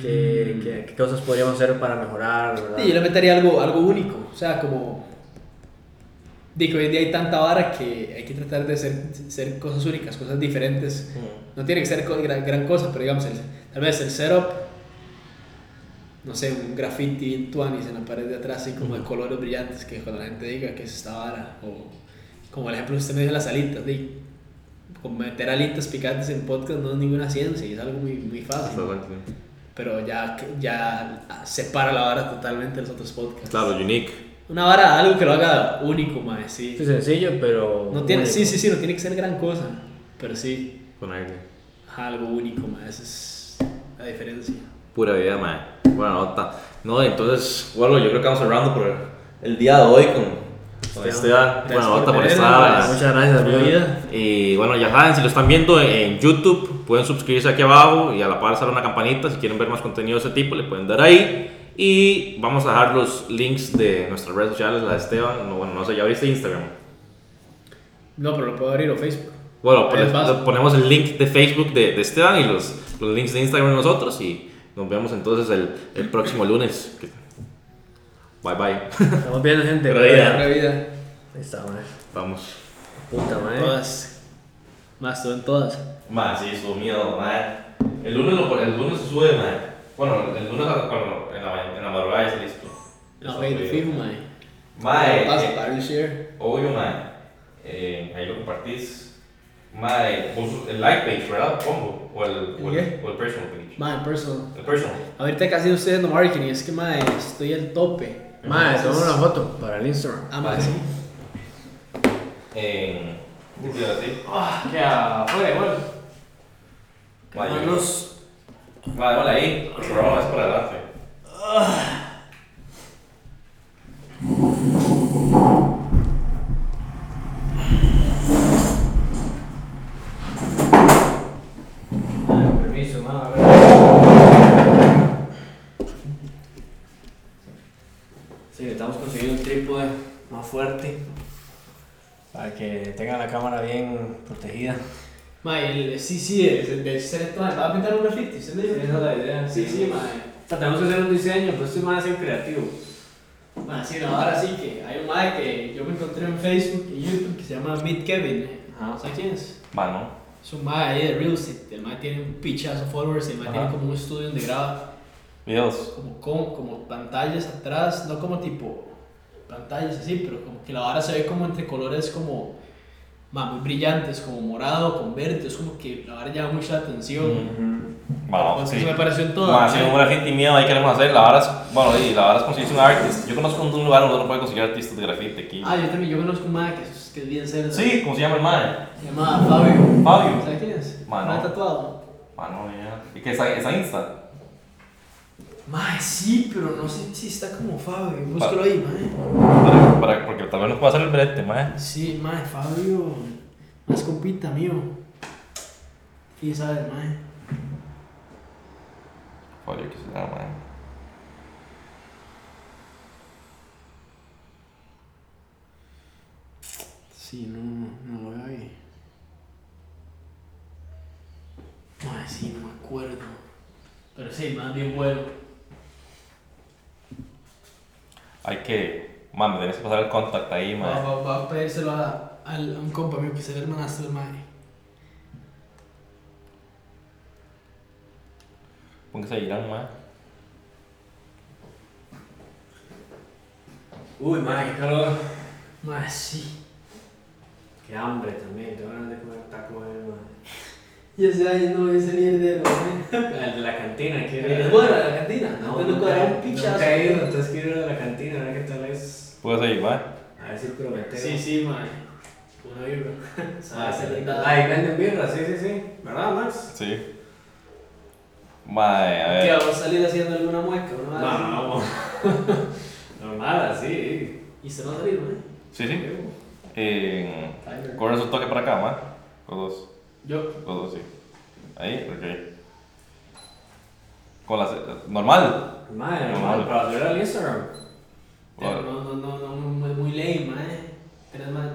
¿Qué, Mm. qué- qué cosas podríamos hacer para mejorar? ¿verdad? Sí, yo le metería algo, algo único. O sea, como. Digo, hoy en día hay tanta vara que hay que tratar de ser, ser cosas únicas, cosas diferentes. No tiene que ser gran, gran cosa, pero digamos, el- tal vez el setup, no sé, un graffiti en tuanis en la pared de atrás, así como de colores brillantes, que cuando la gente diga que es esta vara, o como el ejemplo que usted me dio de las alitas, de, como meter alitas picantes en podcast no es ninguna ciencia, y es algo muy, muy fácil, pero ya, ya separa la vara totalmente de los otros podcasts. Claro, unique. Una vara, algo que lo haga único, mae, sí. Sí, sencillo, pero. No tiene, único. sí, sí, sí, no tiene que ser gran cosa, pero sí. Ponerle. Ajá, algo único, ma, esa es la diferencia. Pura vida, man. Buena nota. No, entonces, bueno, yo creo que vamos cerrando por el, día de hoy con, Esteban. Buena por nota por estar. Muchas gracias, amigo. vida. Y bueno, ya saben, si lo están viendo en YouTube, pueden suscribirse aquí abajo y a la par sale una campanita. Si quieren ver más contenido de ese tipo, le pueden dar ahí. Y vamos a dejar los links de nuestras redes sociales, la de Esteban. No, bueno, no sé, ya abriste Instagram. No, pero lo puedo abrir o Facebook. Bueno, Ahí es fácil. ponemos el link de Facebook de, de Esteban y los, los links de Instagram de nosotros. Y nos vemos entonces el, el próximo lunes. Bye bye. Estamos viendo, gente. Buena vida. Buena vida. Ahí está. Vamos. Puta, mae. Todas. Más, todo en todas. Más, sí, estuvo miedo, man. El lunes, lo- el lunes se sube, man. Bueno, el lunes cuando- en, la, en la madrugada está listo. No, subido. fijo, mae. Mae, Pasa eh, para el share. obvio, man. Eh, ahí lo compartís. Vos- el like page, ¿verdad? Pongo. O el, o ¿El o el personal page. Mae, personal. El personal. Ahorita casi no estoy haciendo marketing, es que, mae, estoy al tope. Entonces- toma una foto para el Instagram. Ah, mae, sí. En. ¿Qué te iba a decir? Ah, qué afuera, igual. Manos. Mae, déjala ahí. El programa es para adelante. Permiso, mae. a ver. Sí, necesitamos conseguir un trípode más fuerte para que tenga la cámara bien protegida. Mae, el, sí, sí, el, de ser mae, ¿va a pintar un graffiti? ¿Usted me dijo? Esa es la idea. Sí, sí, mae. O sea, tenemos que hacer un diseño, pero esto va a ser creativo. Mae, sí, no, ahora sí que hay un mae que yo me encontré en Facebook y YouTube que se llama Meet Kevin. Ajá. ¿Sabes quién es? Mano. Es un mae ahí de real estate. El mae tiene un pichazo de followers. El mae tiene como un estudio donde graba Videos. como, como, como pantallas atrás, no como tipo pantallas así, pero como que la vara se ve como entre colores como mae, muy brillantes, como morado con verde. Es como que la vara llama mucha atención. Mano, Pues sí. Eso me pareció en todo. Más, si un graffiti mío ahí queremos hacer, la vara es, bueno, y la vara es conseguirse un artist. Yo conozco un lugar donde uno puede conseguir artistas de graffiti aquí. Ah, yo también, yo conozco un mae que es, que es bien serio. Sí, ¿cómo se llama el man? Se llama Fabio. Fabio. ¿Sabes quién es? Ma, no. Mae tatuado. Mano, ya. ¿Y qué está, está Insta? Mae, sí, pero no sé si está como Fabio. Búscalo ahí, mae. Para, para- porque tal vez nos pueda hacer el brete, man. Sí, mae, Fabio. Más compita mío. Sí, sabes, mae. Fabio, ¿qué se llama, man? Sí, no, no lo veo ahí. Mae, sí, no me acuerdo. Pero sí, más bien bueno. Hay que, man, me tenés que pasar el contacto ahí, Va, man. va, va a pedírselo a, al- a un compa mío que se ve hermanastro del mae. Póngase a Irán, man. Uy, mae, qué calor. Mae, sí. Qué hambre también, tengo ganas de comer taco, mae. Y ese año no voy a salir de *laughs* El de la cantina, quiere ¿Es buena la cantina? No, no, no cobraba un nunca pichazo. he ido, entonces quiero ir a la cantina, a ver qué tal es. Puedes ir, va. A ver si prometeo. Sí, sí, man. Una birra. Ah. Ahí venden birra, sí, sí, sí. ¿Verdad, Max? Sí. Mae, a ¿Qué? ver. ¿Vamos a salir haciendo alguna mueca? ¿Una No, madre? no, no. *laughs* Normal, así. ¿Y se va a salir, man? Sí, sí. Eh, Tyler. Corres un toque para acá, ma. Los dos. Yo. Los dos, sí. Ahí, ok. Con las. Normal. Madre, Normal. normal, para subir al Instagram. Pero no, no, no, no, muy, muy lame, man.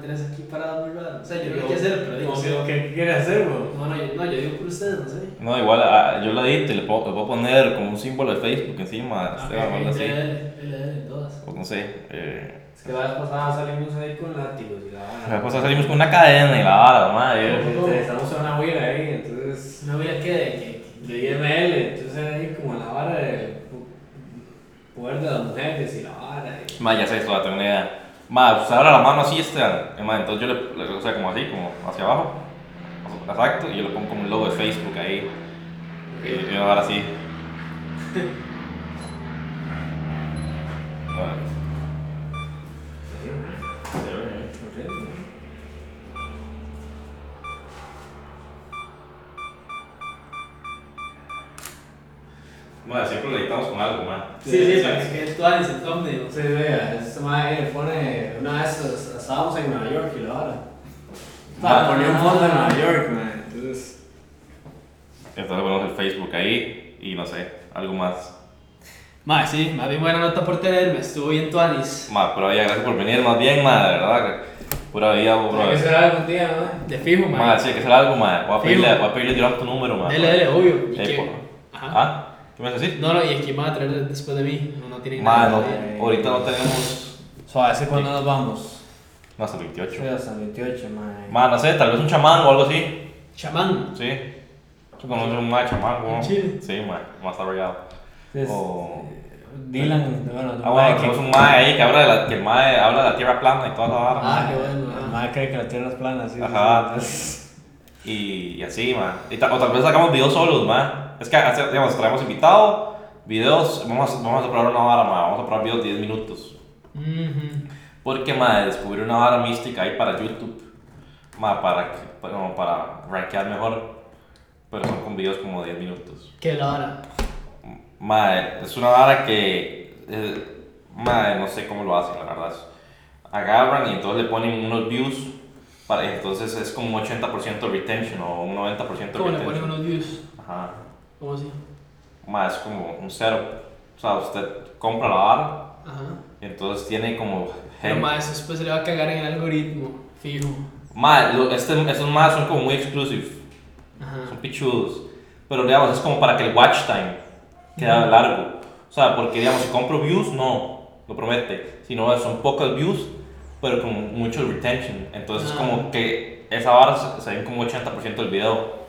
Tenés, aquí parado muy raro. O sea, yo no lo quiero hacer, pero digo, ¿Cómo sí. que- ¿Qué quiere hacer, bro? No, no, yo, no, yo digo por ustedes, no sé. No, igual ah, yo la edito y le puedo, le puedo poner como un símbolo de Facebook encima. Ah, Esteban, o algo así. LL, LL, todas. Pues no sé. Eh, Es que la vez pasada salimos ahí con látigos y la vara. después salimos con una cadena y la vara, madre. Entonces, Estamos en una huila ahí, entonces. No había que de IML, entonces ahí como la vara del poder de las mujeres y la vara. y- Ma, ya sé esto, tengo una idea. Ma, usted abre la mano así, Esteban. Eh, entonces yo le, le- o sea, como así, como hacia abajo. Exacto, y yo le pongo como un logo de Facebook ahí. Y yo ahora así. *laughs* Bueno. Ma, siempre lo editamos con algo, ma. Sí, sí, para que quede todo en el thumbnail. Sí, vea, este mae le pone. Una vez es- estábamos en Nueva York y la vara. Ma, Ponía un fondo en Nueva York, man. Entonces. Entonces ponemos el Facebook ahí y no sé, algo más. Mae, sí, más bien buena nota por tenerme. Estuvo bien tuanis. Ma, pero ya, gracias por venir, más bien, ma, de verdad. Pura vida, bro. Hay que hacer algún día, ¿no? De fijo, Ma, mae. sí, hay que hacer algo, ma. Voy a pedirle, voy a pedirle tirar tu número, ma. Dele, dele, obvio. ¿Y qué? Ajá. ¿Ah? ¿Qué me vas a decir? No, no, y aquí van a traer después de mí. No, no tienen nada. no, de- ahorita no tenemos. So, ¿hace cuándo nos vamos? No, hasta el 28. Sí, hasta el 28, mae. Ma, no sé, tal vez un chamán o algo así. Chamán. Sí. Tú conoces un chamán, ¿no? ¿En Chile? Sí, ma, más desarrollado. Es- O- Dylan, bueno, Ah, bueno, tenemos un ma ahí que habla de la, que el habla de la tierra plana y toda esa vara. Ah, qué bueno. El ah. mae cree que la tierra es plana, sí. Ajá. sí, entonces- Y, y así, ma. Y ta- o tal vez sacamos videos solos, ma. Es que, digamos, traemos invitado, videos, vamos, vamos a probar una vara, ma. Vamos a probar videos de 10 minutos. Mhm. Porque, ma, descubrí una vara mística ahí para YouTube. Ma, para, para, para rankear mejor. Pero son con videos como 10 minutos. Qué la hora. Ma, es una vara que. eh, ma, no sé cómo lo hacen, la verdad. Agarran y entonces le ponen unos views. Para, entonces es como un 80% retention o un 90% ¿Cómo le retention. ponen unos views? Ajá. ¿Cómo así? Ma, es como un cero. O sea, usted compra la vara Ajá. y entonces tiene como. Pero más, eso después se le va a cagar en el algoritmo. Fijo. Lo- este, estos más son como muy exclusive. Ajá. Son pichudos. Pero digamos, es como para que el watch time quede largo. O sea, porque digamos, si compro views, no, lo promete. Si no, son pocos views, pero con mucho retention. Entonces, Ah. como que esa vara se, se ve como 80% del video.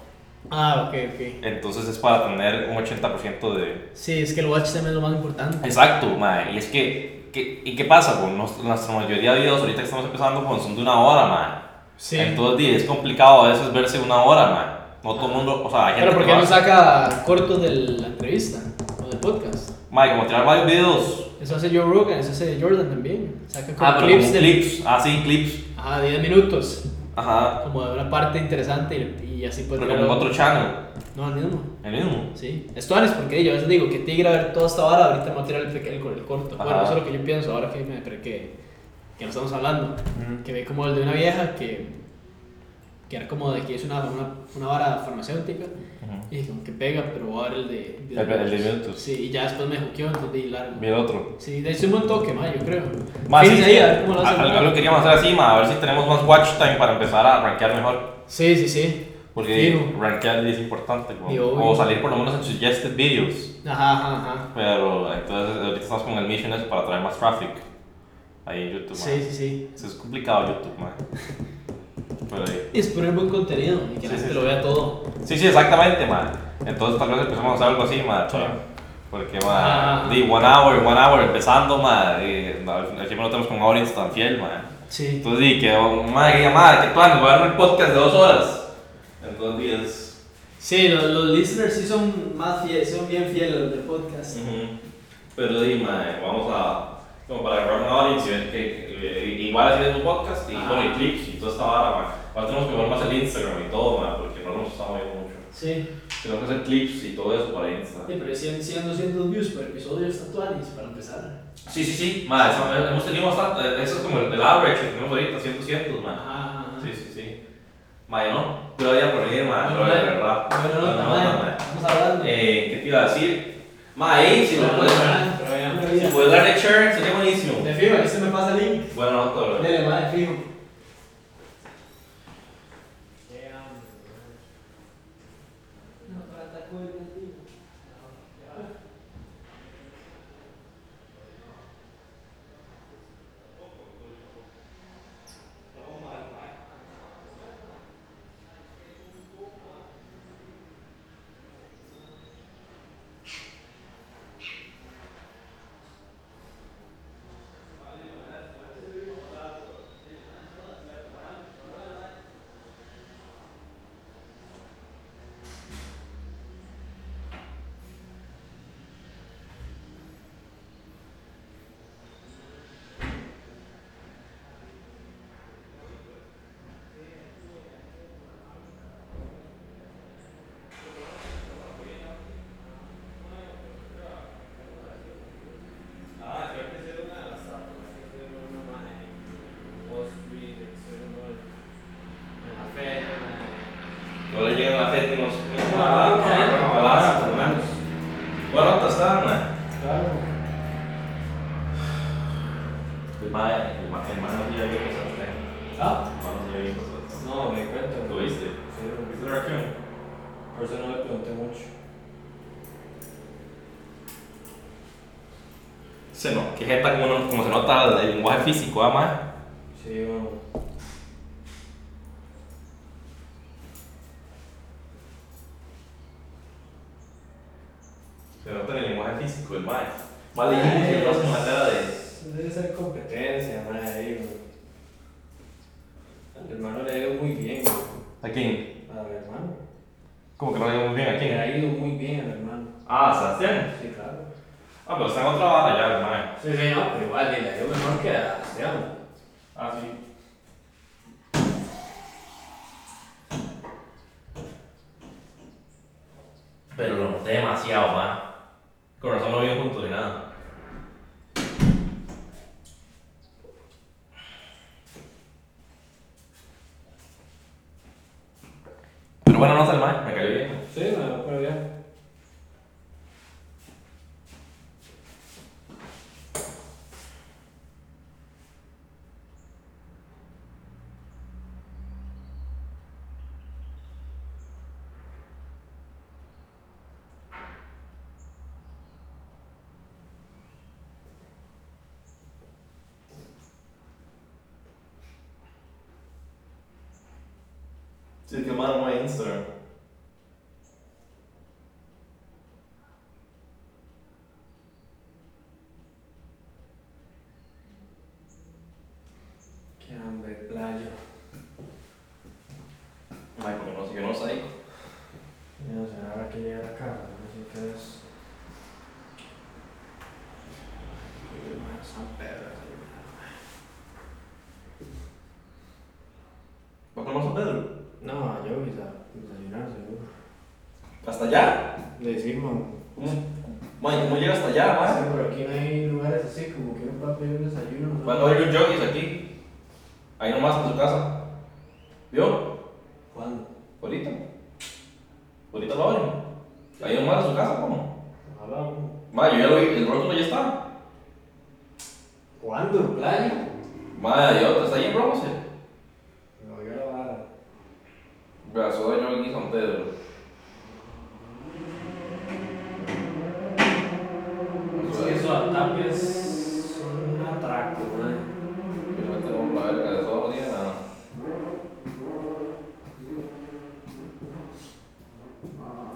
Ah, ok, ok. Entonces, es para tener un 80% de. Sí, es que el watch time es lo más importante. Exacto, mae. Y es que, que- ¿y qué pasa? Con nos- nuestra mayoría de videos ahorita que estamos empezando pues, son de una hora, mae. Sí. Entonces, es complicado a veces verse una hora, mae. No todo el mundo, o sea, hay gente Pero ¿por qué no saca cortos de la entrevista o del podcast? Mae, como tirar varios videos. Eso hace Joe Rogan, eso hace Jordan también. Saca como Ah, pero clips como de clips. Ah, sí, clips. Ajá, 10 minutos. Ajá. Como de una parte interesante y, y así pues. Pero como otro channel. No, el mismo. El mismo. Sí. Esto es porque yo a veces digo que tigre a ver toda esta vara, ahorita me voy a tirar el, pequeño- el, corto. Bueno, Ajá. eso es lo que yo pienso ahora que me que, que, no estamos hablando. Que ve como el de una vieja que, que era como de que es una, una, una vara farmacéutica. Y dije, como que pega, pero voy a ver el de. El, el de minutos. Sí, y ya después me juqueó, entonces di largo. Vi el otro. Sí, de hecho un buen toque, ma, yo creo. Más, sí, sí. ahí, a ver cómo lo hacen. Al- Algo que queríamos hacer así, ma, a ver si tenemos más watch time para empezar a rankear mejor. Sí, sí, sí. Porque Fijo. rankear es importante. como- o salir por lo menos en suggested videos. Ajá, ajá, ajá. Pero entonces ahorita estamos con el mission ese para traer más traffic. Ahí en YouTube. Sí, sí, sí. Eso es complicado YouTube, ma. Pero ahí. Es poner buen contenido y que la Sí, gente sí, lo sí. vea todo. Sí, sí, exactamente, man. Entonces tal vez empecemos a hacer algo así, man. Sí. Porque, Ah. man, di one hour, one hour empezando, man. Y no, al final siempre no tenemos con un audience tan fiel, man. Sí. Entonces di que, man, que llamada, que plan, voy a dar un podcast de dos horas. Entonces Sí, los, los listeners sí son más fieles, son bien fieles los del podcast. Ujú. Pero dime, vamos a. Como para agarrar una ver que. eh, igual así es un podcast y con el clips y toda esta vara, man. Ahora tenemos que ver más el Instagram y todo, man, porque no nos estamos viendo mucho. Sí. Tenemos que hacer clips y todo eso para Insta. Sí, pero siguen, siguen 200 views por episodio hasta actuales para empezar. Sí, sí, sí. Ma, eso- hemos tenido bastante. eh, Eso es como el, el average que tenemos ahorita, 100, 200, man. Ajá. Ma, yo no. Yo ya por venir, ma, pero de verdad. Bueno, no, no, no, ma. Vamos hablando. Eh, ¿Qué te iba a decir? Ma, ahí, si me puedes. Si puedes darle share, sería buenísimo. De fijo, ahí se me pasa el link. Buena nota, bro. Dele, madre, fijo. Sí, sí, no, pero igual, le ido mejor que a Esteban. Ah, sí. Pero lo noté demasiado, ma. Con razón no viven juntos ni nada. Pero bueno, no el ma, me cayó bien. Sí, me pero bien. Sí, que mando mi Instagram. Qué hambre, playa. Ay, porque no sé, yo no sé. Ya no sé, ahora que llega acá, no sé qué es. San Pedro, ¿Va a conocer a Pedro? No, yo voy a desayunar, seguro. ¿Hasta decimos. Man, ¿cómo llega hasta allá, ma? Sí, pero aquí no hay lugares así, como que uno pueda pedir un desayuno. ¿no? Cuando hay un joggies aquí, ahí nomás en su casa. ¿Vio? ¿Cuándo? Ahorita. Ahorita lo abren. Ahí nomás en su casa, ¿cómo? Ojalá. ¿no? Ma, yo ya lo vi, el rótulo ya está. ¿Cuándo? ¿Playa? Ma, ya está ahí en Bronce. Me voy a la vara. Brazo de jogging San Pedro. Sí, eso a Tapia es un atraco, ¿no? Yo me tengo la verga de eso no tiene nada.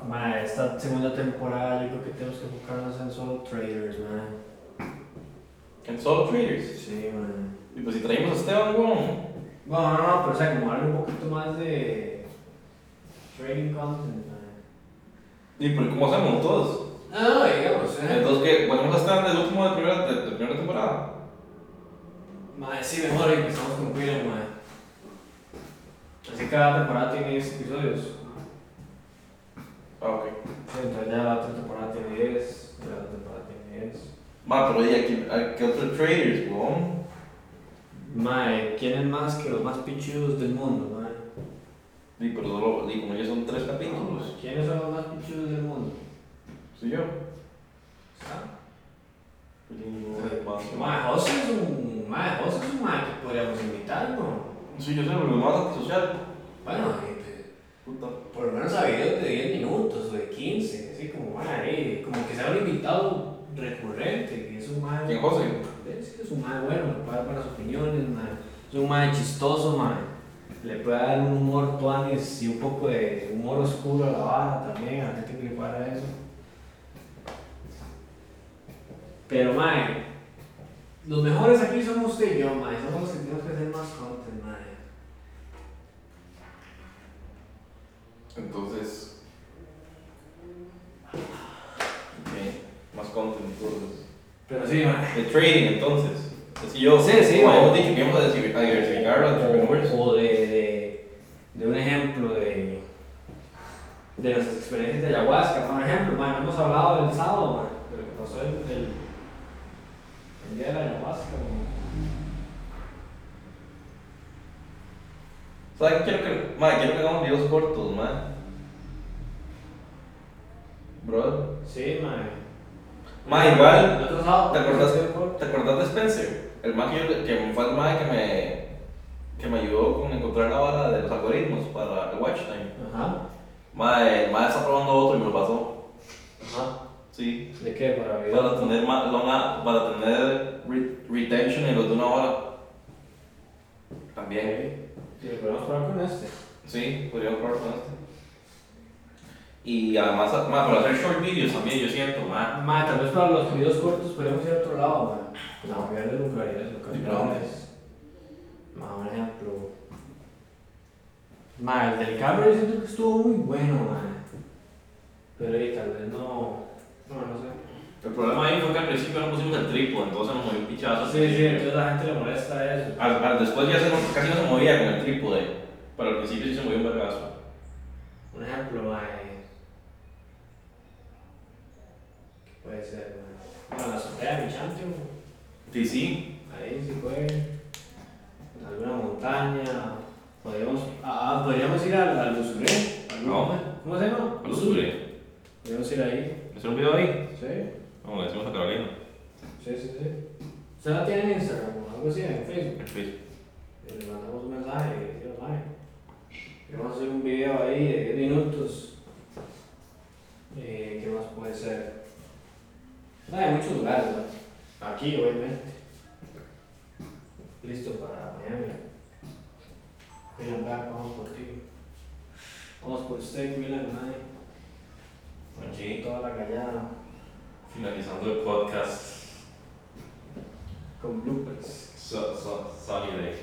Ma, esta segunda temporada yo creo que tenemos que enfocarnos en solo traders, ma. En solo traders. Sí, man. Y pues si traímos a Esteban, weón. Bueno, no, no, pero o sea, como darle un poquito más de trading content, ma. ¿Y pero cómo hacemos todos? No, digamos, ¿eh? Entonces, ¿qué? ¿Volvemos a estar en el último de primera, de, de primera temporada? Madre, sí, mejor empezamos con William, madre. Así que cada temporada tiene 10 episodios. Ah, ok. Sí, entonces ya la otra temporada tiene 10, la otra temporada tiene 10. Ma, pero ¿y aquí, a qué otros traders, weón? Mae, ¿quién es más que los más pichudos del mundo, mae? Sí, pero solo, di, como ya son tres capítulos. ¿Quiénes son los más pichudos del mundo? Soy yo. ¿Sabes? Sí, Mae, José es un. Mae, José es un mae que podríamos invitar, ¿no? Sí, yo sé, pero lo más antisocial. Bueno, eh, Puta. por lo menos a videos de 10 minutos o de 15, así como, mae, eh, como que sea un invitado recurrente, que es un mae. ¿Quién, José? Sí, es un mae bueno, le puede dar buenas opiniones, mae. Es un mae chistoso, mae. Le puede dar un humor tuanis y un poco de humor oscuro a la baja también, a la gente que le para eso. Pero, mae, los mejores aquí somos usted y yo, mae. Somos los que tenemos que hacer más content, mae. Entonces. Ok. Más content, entonces. Pero sí, mae. De trading, entonces. Yo. Sí, sí, Como hemos dicho que íbamos a diversificar- los entrepreneurs. O de, de, de un ejemplo de, de nuestras experiencias de ayahuasca, por ejemplo, man, hemos hablado del sábado, man, de lo que pasó el, el, el día de la ayahuasca. ¿Sabes qué quiero que. Madre, quiero que hagamos videos cortos, man. Bro. Sí, man. Ma, igual, ¿Te acordás, sí, por- ¿Te acordás de Spencer? El man que, yo- que fue el man que me, que me ayudó con encontrar la vara de los algoritmos para el watch time. Ajá. Mae, el man está probando otro y me lo pasó. Ajá. Sí. ¿De qué? Para. Para tener, más, longa- para tener re- retention en los de una hora. También. Sí, podemos probar con este. Sí, podríamos probar con este. Y además, ma, para hacer short videos también, yo siento, man. Ma, tal vez para los videos cortos podemos ir a otro lado, man. No, cambiar de localidades, localidades. Ma, un ejemplo. Ma, el del Camry yo siento que estuvo muy bueno, man. Pero ahí tal vez no. No, no sé. El problema ahí fue que al principio no pusimos el trípode, entonces nos movió un pichazo. Sí, sí, entonces a la gente le molesta eso. Al, al- después ya se, casi no se movía con el trípode, pero al principio sí se movió un vergazo. Un ejemplo, ma. ¿Qué puede ser, ma? Bueno, la azotea de mi ma. Sí, sí. Ahí sí fue. En alguna montaña. Podríamos, ah, podríamos ir al, al. ¿Cómo se llama? Al Usuré. Podríamos ir ahí. ¿Hacer un video ahí? Sí, Como le decimos a Carolina. sí, sí. sí. ¿Usted la tiene en Instagram o algo así en Facebook? En Facebook. Y le mandamos un mensaje y decimos, ay, queremos hacer un video ahí de 10 minutos. Eh, ¿Qué más puede ser? Hay muchos lugares, ¿no? Aquí, obviamente. Listo para Miami. Milan, va, vamos por ti. Vamos por usted, Milan, nadie. Aquí, Toda la callada. finalizando el podcast. Con bloopers. So, so, Day.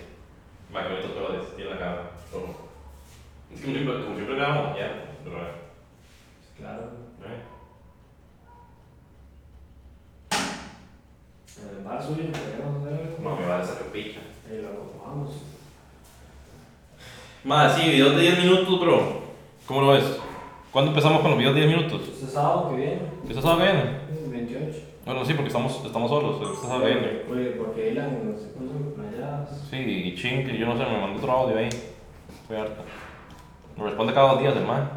Más bonitos colores, tiene la cara. rojo. Es que como siempre, como siempre grabamos, ya. Pero, eh, Claro. eh. En el bar suyo podríamos hacer algo. No, me va a esa. Ahí lo tomamos. Más, sí, videos de 10 minutos, bro. ¿Cómo lo ves? ¿Cuándo empezamos con los videos de 10 minutos? Este sábado que viene. ¿Este sábado que viene? el 28. Bueno, sí, porque estamos, estamos solos. Este sábado que viene. Oye, porque Ilan no se puso playadas. Sí, y ching, que yo no sé, me mandó otro audio ahí. Estoy harta. Me responde cada dos días el man.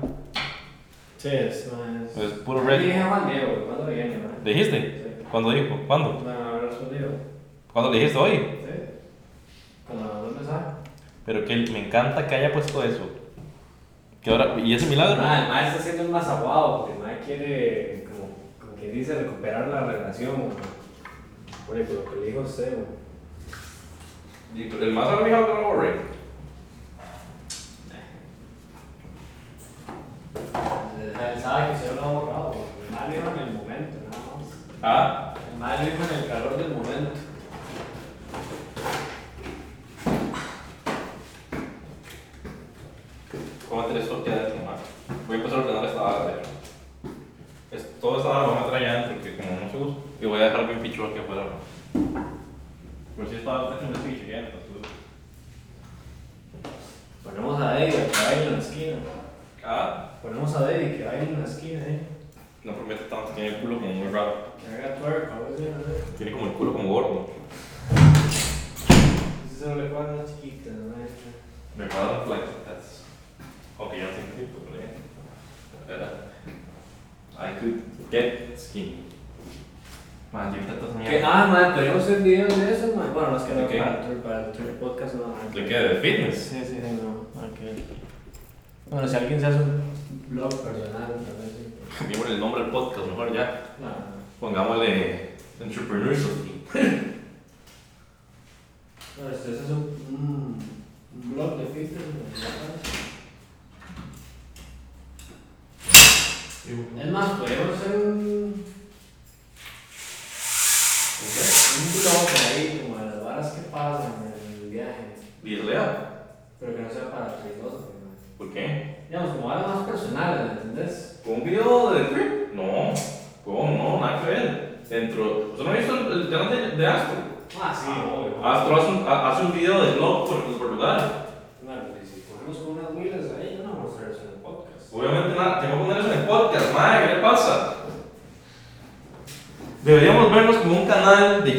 Sí, es más. Es puro red. dije a Juan Diego, ¿cuándo viene, man? ¿Le dijiste? Sí. ¿Cuándo dijo? ¿Cuándo? No, no habrá respondido. ¿Cuándo le dijiste hoy? Sí. Cuando mandó el mensaje. Pero que me encanta que haya puesto eso. Que ahora, ¿Y ese milagro? Ah, el maestro está haciendo el más aguado, porque el maestro quiere, como, como que dice, recuperar la relación. Oye, por lo que le dijo usted, El más ahora me dijo que lo borre. Él sabe que se lo ha borrado, el maestro dijo en el momento, nada más. Ah, El maestro dijo en el calor del momento. cómo hacer sorteadas nomás. Voy a empezar a ordenar esta barra, de Toda esta barra la voy a meter allá adentro, que como no se usa, y voy a dejar mi picho aquí afuera. Por si esta barra está haciendo picho ya, entonces. Ponemos a Eddie que baile en la esquina. ¿Ah? Ponemos a Eddie que baile en la esquina, eh. No promete tanto, tiene el culo como muy raro. Tiene como el culo como gordo. Eso le cuadra a chiquita, ¿no? Me cuadra la flaquita. Okay, ya tengo tiempo, pero ya. I could get skinny. Man, yo Que, soñar. ah, man, podríamos hacer videos de eso, man. Bueno, no es que ¿De no qué? para el tour, para el tour podcast, no. man. ¿De qué? ¿De fitness? Sí, sí, sí, no. ok. Bueno, si alguien se hace un blog personal, tal vez sí. Cambiémosle el nombre al podcast, mejor ya. No, Pongámosle Entrepreneurship. no, este es un, un, un blog de fitness, ¿no? Es más, podríamos hacer un, un blog ahí, como de las varas que pasan en el viaje, Dislea. pero que no sea para ¿no? ¿Por qué? Digamos, como varas más personales, ¿entendés? ¿Con un video de trip? No. ¿Cómo? No, nada que ver. Dentro. ¿Usted no ha visto el, canal de, de Astro? Ah, sí, obvio. Astro hace un, ha- hace un video de blog por, por lugar. Bueno, pues si cogemos con unas huilas ahí, no vamos a hacer eso en el podcast. Obviamente nada, tengo que poner eso en el podcast, madre, ¿qué le pasa? Deberíamos vernos como un canal de